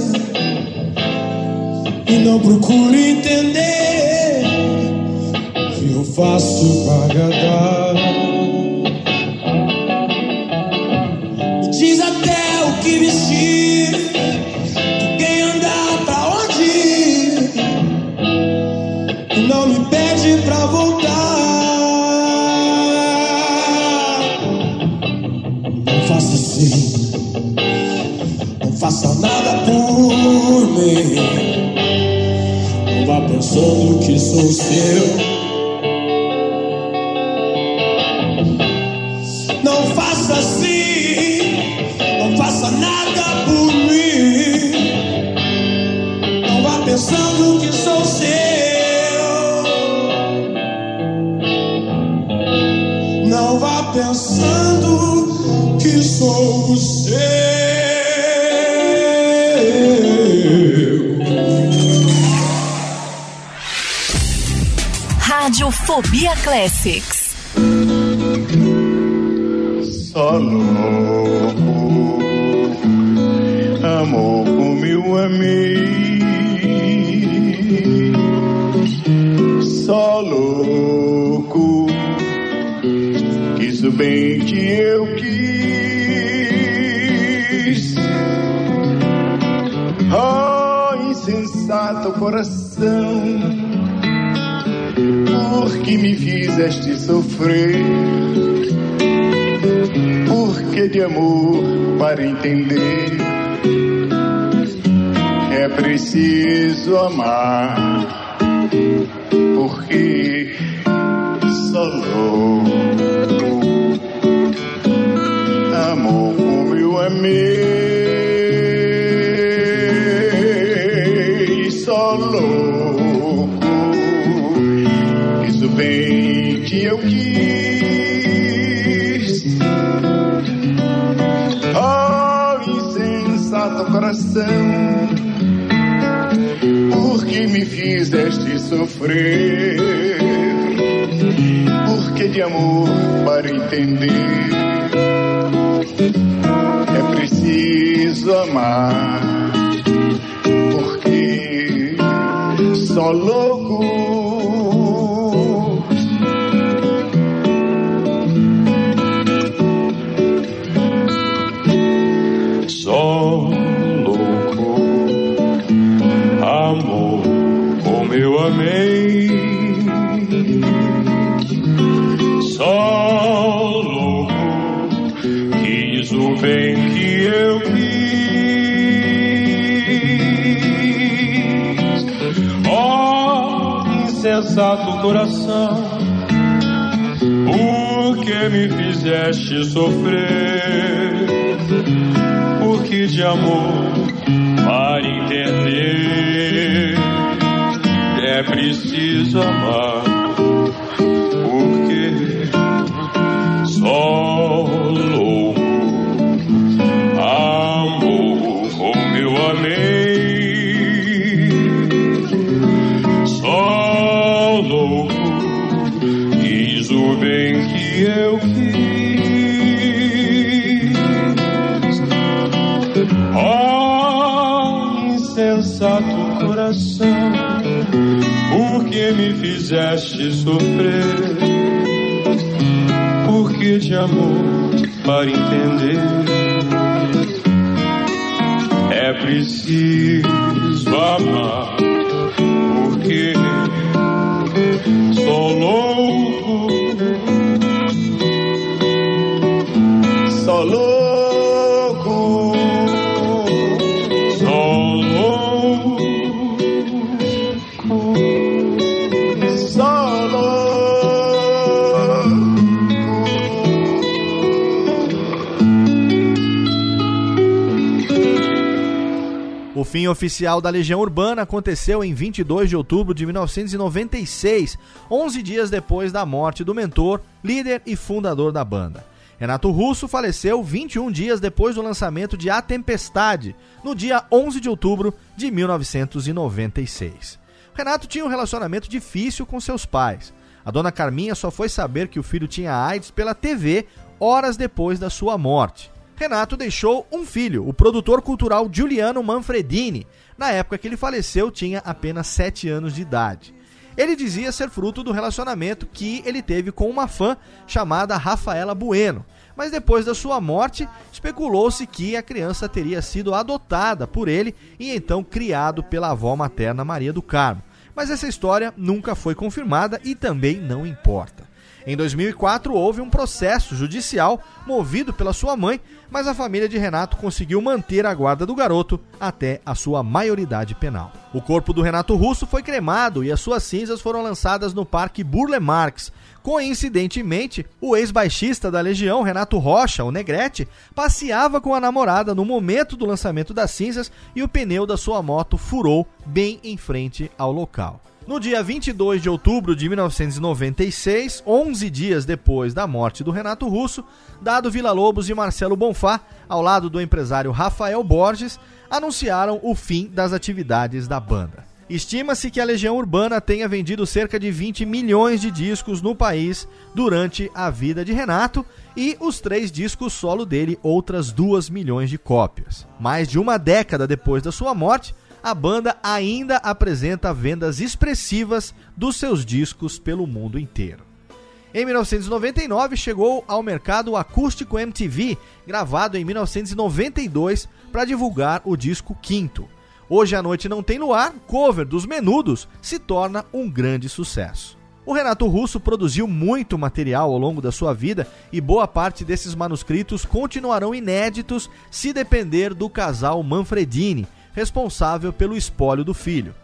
e não procure entender que eu faço para agradar. Vá pensando que sou seu. Fobia Classics. Insensato coração, Porque me fizeste sofrer, porque de amor para entender? É preciso amar. Fizeste sofrer? Porque de amor para entender é preciso amar, Oficial da Legião Urbana aconteceu em 22 de outubro de 1996, 11 dias depois da morte do mentor, líder e fundador da banda. Renato Russo faleceu 21 dias depois do lançamento de A Tempestade, no dia 11 de outubro de 1996. Renato tinha um relacionamento difícil com seus pais. A dona Carminha só foi saber que o filho tinha AIDS pela TV horas depois da sua morte. Renato deixou um filho, o produtor cultural Giuliano Manfredini. Na época que ele faleceu, tinha apenas 7 anos de idade. Ele dizia ser fruto do relacionamento que ele teve com uma fã chamada Rafaela Bueno. Mas depois da sua morte, especulou-se que a criança teria sido adotada por ele e então criado pela avó materna Maria do Carmo. Mas essa história nunca foi confirmada e também não importa. Em 2004 houve um processo judicial movido pela sua mãe, mas a família de Renato conseguiu manter a guarda do garoto até a sua maioridade penal. O corpo do Renato Russo foi cremado e as suas cinzas foram lançadas no Parque Burle Marx. Coincidentemente, o ex-baixista da Legião, Renato Rocha, o Negrete, passeava com a namorada no momento do lançamento das cinzas e o pneu da sua moto furou bem em frente ao local. No dia 22 de outubro de 1996, 11 dias depois da morte do Renato Russo, Dado Villa-Lobos e Marcelo Bonfá, ao lado do empresário Rafael Borges, anunciaram o fim das atividades da banda. Estima-se que a Legião Urbana tenha vendido cerca de 20 milhões de discos no país durante a vida de Renato e os três discos solo dele outras 2 milhões de cópias. Mais de uma década depois da sua morte, a banda ainda apresenta vendas expressivas dos seus discos pelo mundo inteiro. Em 1999 chegou ao mercado o acústico MTV, gravado em 1992 para divulgar o disco Quinto. Hoje à noite não tem luar, cover dos Menudos, se torna um grande sucesso. O Renato Russo produziu muito material ao longo da sua vida e boa parte desses manuscritos continuarão inéditos se depender do casal Manfredini, responsável pelo espólio do filho.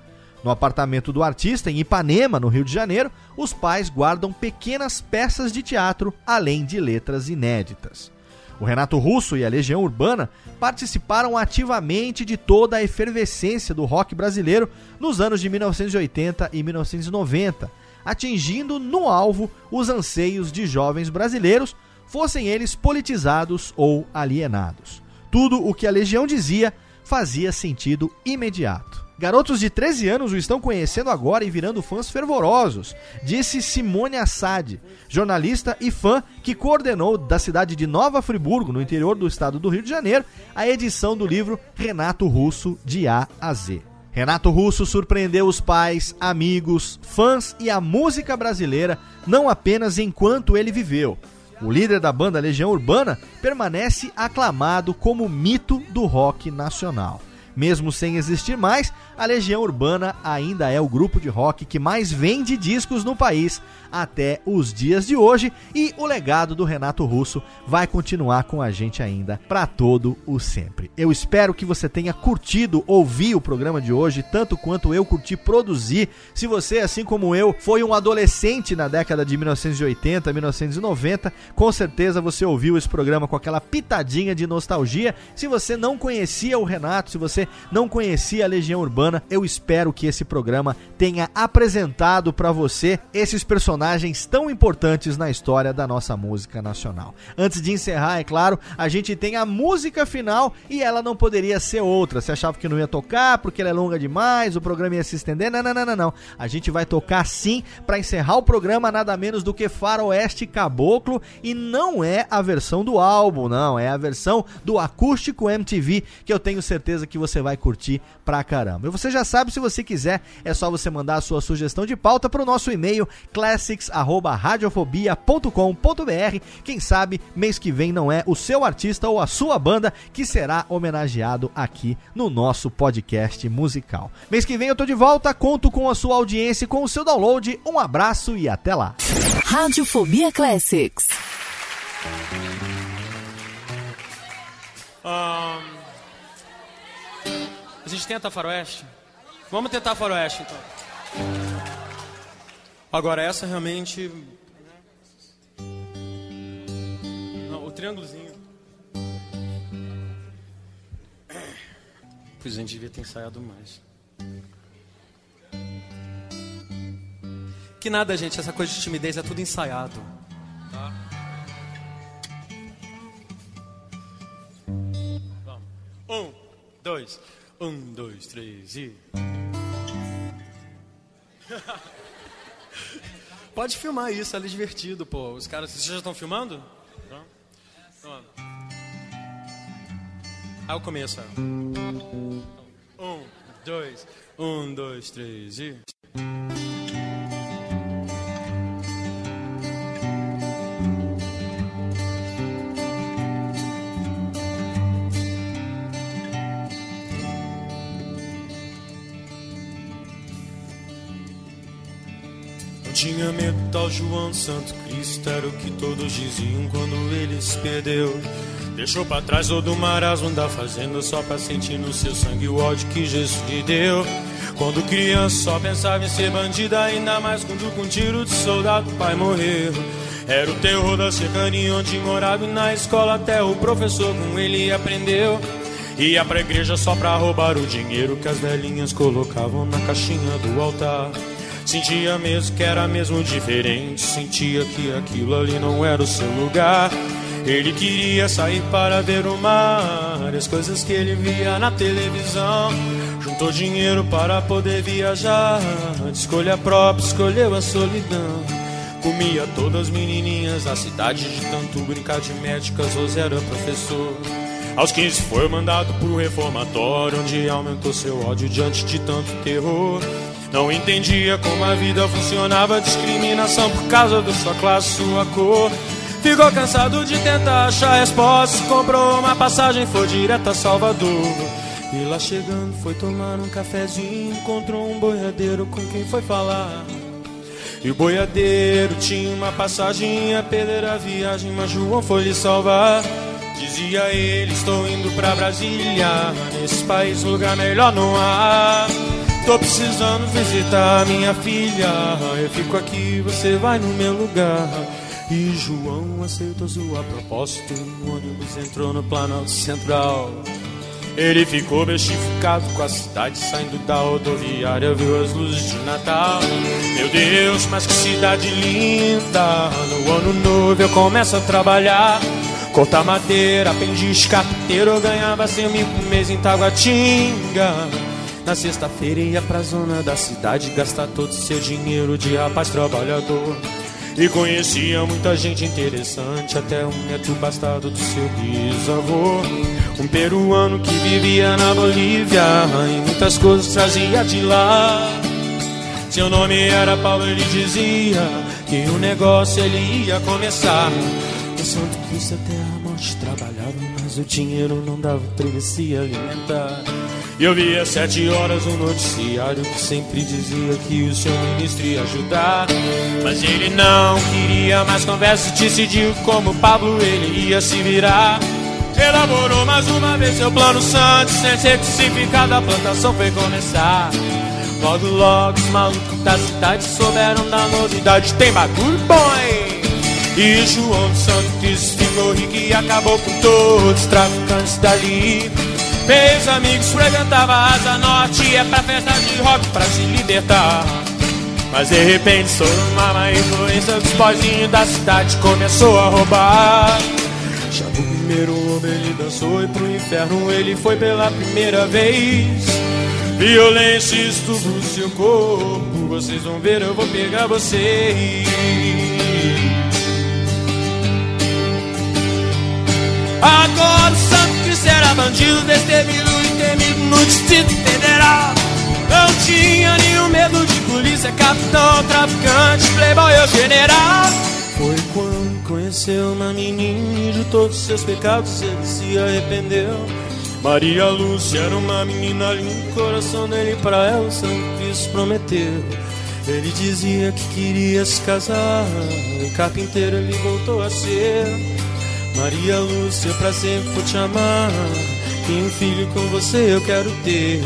No apartamento do artista, em Ipanema, no Rio de Janeiro, os pais guardam pequenas peças de teatro, além de letras inéditas. O Renato Russo e a Legião Urbana participaram ativamente de toda a efervescência do rock brasileiro nos anos de 1980 e 1990, atingindo no alvo os anseios de jovens brasileiros, fossem eles politizados ou alienados. Tudo o que a Legião dizia fazia sentido imediato. Garotos de 13 anos o estão conhecendo agora e virando fãs fervorosos, disse Simone Assad, jornalista e fã que coordenou da cidade de Nova Friburgo, no interior do estado do Rio de Janeiro, a edição do livro Renato Russo de A a Z. Renato Russo surpreendeu os pais, amigos, fãs e a música brasileira não apenas enquanto ele viveu. O líder da banda Legião Urbana permanece aclamado como mito do rock nacional. Mesmo sem existir mais, a Legião Urbana ainda é o grupo de rock que mais vende discos no país até os dias de hoje e o legado do Renato Russo vai continuar com a gente ainda para todo o sempre. Eu espero que você tenha curtido ouvir o programa de hoje tanto quanto eu curti produzir. Se você, assim como eu, foi um adolescente na década de 1980, 1990, com certeza você ouviu esse programa com aquela pitadinha de nostalgia. Se você não conhecia o Renato, se você não conhecia a Legião Urbana, eu espero que esse programa tenha apresentado para você esses personagens tão importantes na história da nossa música nacional. Antes de encerrar, é claro, a gente tem a música final e ela não poderia ser outra. Você achava que não ia tocar porque ela é longa demais, o programa ia se estender? Não, não, não, não, não. A gente vai tocar sim para encerrar o programa nada menos do que Faroeste Caboclo e não é a versão do álbum, não, é a versão do acústico MTV que eu tenho certeza que você vai curtir pra caramba. E você já sabe, se você quiser, é só você mandar a sua sugestão de pauta para o nosso e-mail classics@radiofobia.com.br. Quem sabe mês que vem não é o seu artista ou a sua banda que será homenageado aqui no nosso podcast musical. Mês que vem eu tô de volta, conto com a sua audiência e com o seu download. Um abraço e até lá. Radiofobia Classics. Um, a gente tenta faroeste? Vamos tentar faroeste então. Agora essa realmente. Não, o triângulozinho. Pois a gente devia ter ensaiado mais. Que nada, gente, essa coisa de timidez é tudo ensaiado. Tá? Vamos. Um, dois, um, dois, três e. Pode filmar isso, é divertido, pô. Os caras. Vocês já estão filmando? Não? Então, Aí eu começo. ó. Um, dois, um, dois, três e. tal João Santo Cristo Era o que todos diziam quando ele se perdeu. Deixou pra trás todo o marasmo da fazenda Só pra sentir no seu sangue o ódio que Jesus lhe deu. Quando criança só pensava em ser bandida Ainda mais quando com tiro de soldado o pai morreu. Era o terror da cercania onde morava E na escola até o professor com ele aprendeu. Ia pra igreja só pra roubar o dinheiro Que as velhinhas colocavam na caixinha do altar Sentia mesmo que era mesmo diferente. Sentia que aquilo ali não era o seu lugar. Ele queria sair para ver o mar, as coisas que ele via na televisão. Juntou dinheiro para poder viajar. De escolha própria, escolheu a solidão. Comia todas as menininhas da cidade de tanto brincar de médicas, José era professor. Aos 15 foi mandado pro reformatório, onde aumentou seu ódio diante de tanto terror. Não entendia como a vida funcionava, discriminação por causa da sua classe, sua cor. Ficou cansado de tentar achar respostas, comprou uma passagem, foi direto a Salvador. E lá chegando foi tomar um cafezinho, encontrou um boiadeiro com quem foi falar. E o boiadeiro tinha uma passagem a perder a viagem, mas João foi lhe salvar. Dizia ele, estou indo pra Brasília, nesse país lugar melhor não há. Tô precisando visitar minha filha. Eu fico aqui, você vai no meu lugar. E João aceitou sua proposta. O ônibus entrou no Planalto Central. Ele ficou bestificado com a cidade saindo da rodoviária, viu as luzes de Natal. Meu Deus, mas que cidade linda! No ano novo eu começo a trabalhar. Cortar madeira, aprendiz carpinteiro, eu ganhava cem mil por mês em Taguatinga. Na sexta-feira ia pra zona da cidade gastar todo o seu dinheiro de rapaz trabalhador. E conhecia muita gente interessante, até um neto bastardo do seu bisavô. Um peruano que vivia na Bolívia e muitas coisas trazia de lá. Seu nome era Paulo, ele dizia que o negócio ele ia começar. No Santo Cristo até a morte trabalhava, mas o dinheiro não dava pra ele se alimentar. E eu vi às sete horas um noticiário que sempre dizia que o seu ministro ia ajudar. Mas ele não queria mais conversa e decidiu como Pablo ele ia se virar. Elaborou mais uma vez seu plano santo, sem certificado a plantação foi começar. Logo, logo, os malucos da cidade souberam da novidade. Tem bagulho bom? E João Santos Cristo ficou rico e acabou com todos os traficantes dali. Meus amigos frequentava a Asa Norte É pra festa de rock pra se libertar. Mas de repente sob uma má influência dos pozinhos da cidade Começou a roubar. Já no primeiro homem ele dançou e pro inferno ele foi pela primeira vez. Violência e estupro seu corpo Vocês vão ver, eu vou pegar vocês Agora o Santo Cristo era bandido, destemido e temido no Distrito Federal. Não tinha nenhum medo de polícia, capitão, traficante, playboy ou general. Foi quando conheceu uma menina e de todos seus pecados ele se arrependeu. Maria Lúcia era uma menina linda, o coração dele pra ela o Santo Cristo prometeu. Ele dizia que queria se casar, e carpinteiro ele voltou a ser. Maria Lúcia, pra sempre vou te amar. E um filho com você eu quero ter.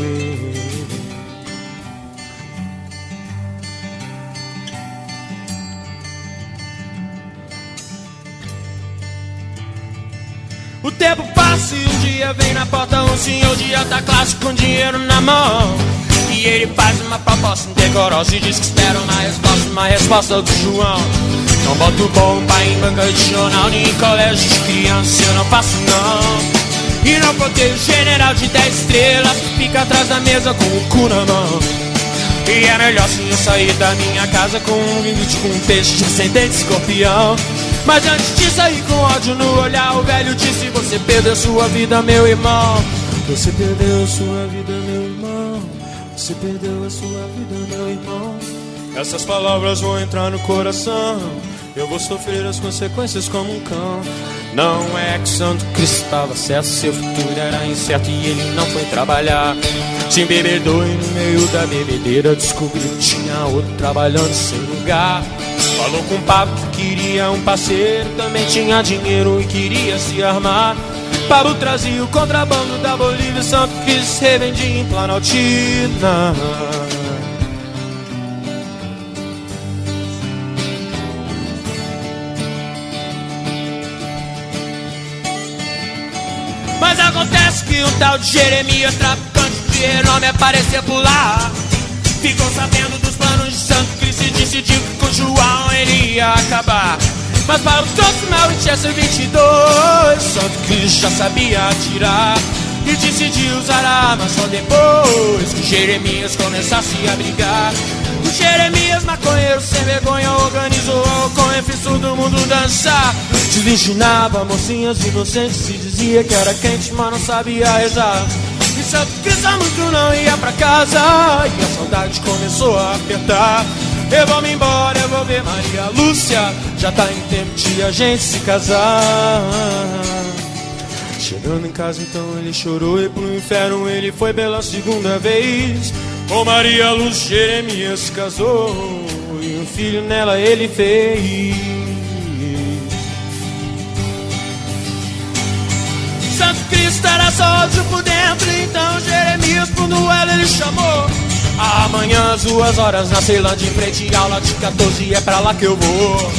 O tempo passa e um dia vem na porta um senhor de alta classe com dinheiro na mão. E ele faz uma proposta indecorosa e diz que espera uma resposta, uma resposta do João. Não boto bomba em banca de jornal nem em colégio de criança, eu não faço não. E não protejo general de 10 estrelas fica atrás da mesa com o cu na mão. E é melhor sim eu sair da minha casa com um limite com um peixe de ascendente escorpião. Mas antes de sair com ódio no olhar, o velho disse: Você perdeu sua vida, meu irmão. Você perdeu sua vida, meu irmão. Você perdeu a sua vida, meu irmão. Essas palavras vão entrar no coração. Eu vou sofrer as consequências como um cão. Não é que Santo Cristo estava certo, seu futuro era incerto e ele não foi trabalhar. Se embebedou e no meio da bebedeira descobriu que tinha outro trabalhando sem lugar. Falou com o Pablo que queria um parceiro, também tinha dinheiro e queria se armar. Pablo trazia o contrabando da Bolívia, Santo Cristo revendia em Planaltina. Tal de Jeremias, traficante de renome, apareceu por lá. Ficou sabendo dos planos de Santo Cristo e decidiu que com João ele ia acabar. Mas para os outros, meu Winchester 22, Santo Cristo já sabia atirar. E decidiu usar a arma só depois que Jeremias começasse a brigar. Jeremias, maconheiro sem vergonha, organizou com e fez todo mundo dançar. Desvirginava mocinhas inocentes e dizia que era quente, mas não sabia rezar. E Santo Cristo muito não ia pra casa e a saudade começou a apertar. Eu vou me embora, eu vou ver Maria Lúcia. Já tá em tempo de a gente se casar. Chegando em casa, então ele chorou e pro inferno ele foi pela segunda vez. Com Maria Luz Jeremias casou e um filho nela ele fez. Santo Cristo era só ódio por dentro, então Jeremias pro duelo ele chamou. Amanhã às duas horas na Ceilândia em frente à aula de 14 é pra lá que eu vou.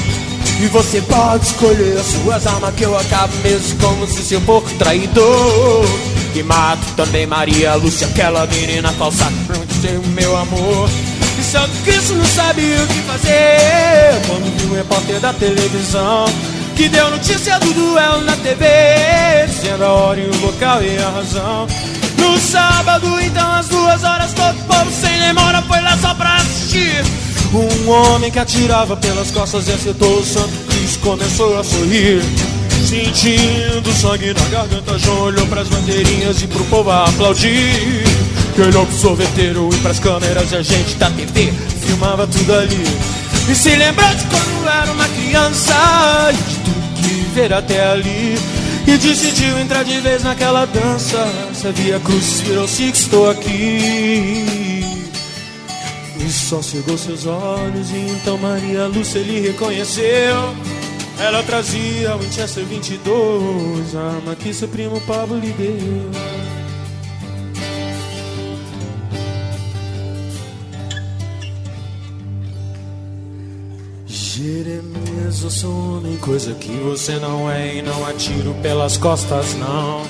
E você pode escolher as suas armas que eu acabo mesmo como se seu porco traidor. E mato também Maria Lúcia, aquela menina falsa que ser o meu amor. E Santo Cristo não sabia o que fazer quando viu o repórter da televisão que deu notícia do duelo na TV, dizendo a hora e o local e a razão. No sábado, então, às duas horas, todo povo sem demora foi lá só pra assistir. Um homem que atirava pelas costas e acertou o Santo Cristo começou a sorrir. Sentindo sangue na garganta, João olhou pras bandeirinhas e pro povo a aplaudir. Que olhou pro sorveteiro e pras câmeras e a gente da TV filmava tudo ali. E se lembrou de quando era uma criança e de tudo que ver até ali. E decidiu entrar de vez naquela dança. Se havia cruz, virou-se que estou aqui. E só cegou seus olhos e então Maria Lúcia lhe reconheceu. Ela trazia o Winchester 22, a arma que seu primo Pablo lhe deu. Jeremias, eu sou homem, coisa que você não é e não atiro pelas costas, não.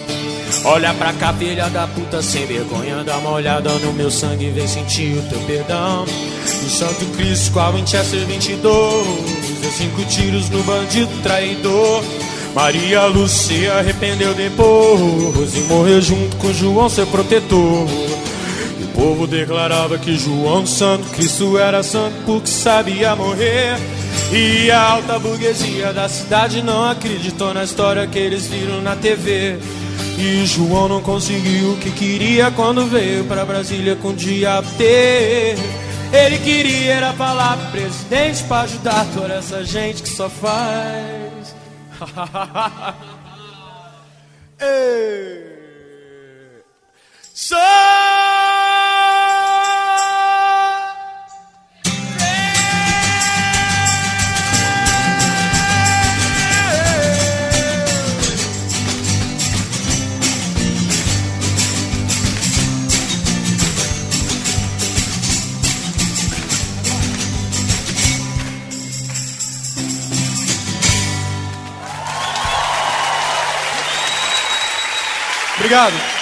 Olha pra cá, filha da puta, sem vergonha, dá uma olhada no meu sangue, vem sentir o teu perdão. O Santo Cristo a Winchester 22, deu cinco tiros no bandido traidor. Maria Lúcia arrependeu depois e morreu junto com João, seu protetor. O povo declarava que João Santo Cristo era santo porque sabia morrer. E a alta burguesia da cidade não acreditou na história que eles viram na TV. E João não conseguiu o que queria quando veio pra Brasília com o diabo ter. Ele queria era falar pro presidente pra ajudar toda essa gente que só faz. Ei. Só Obrigado.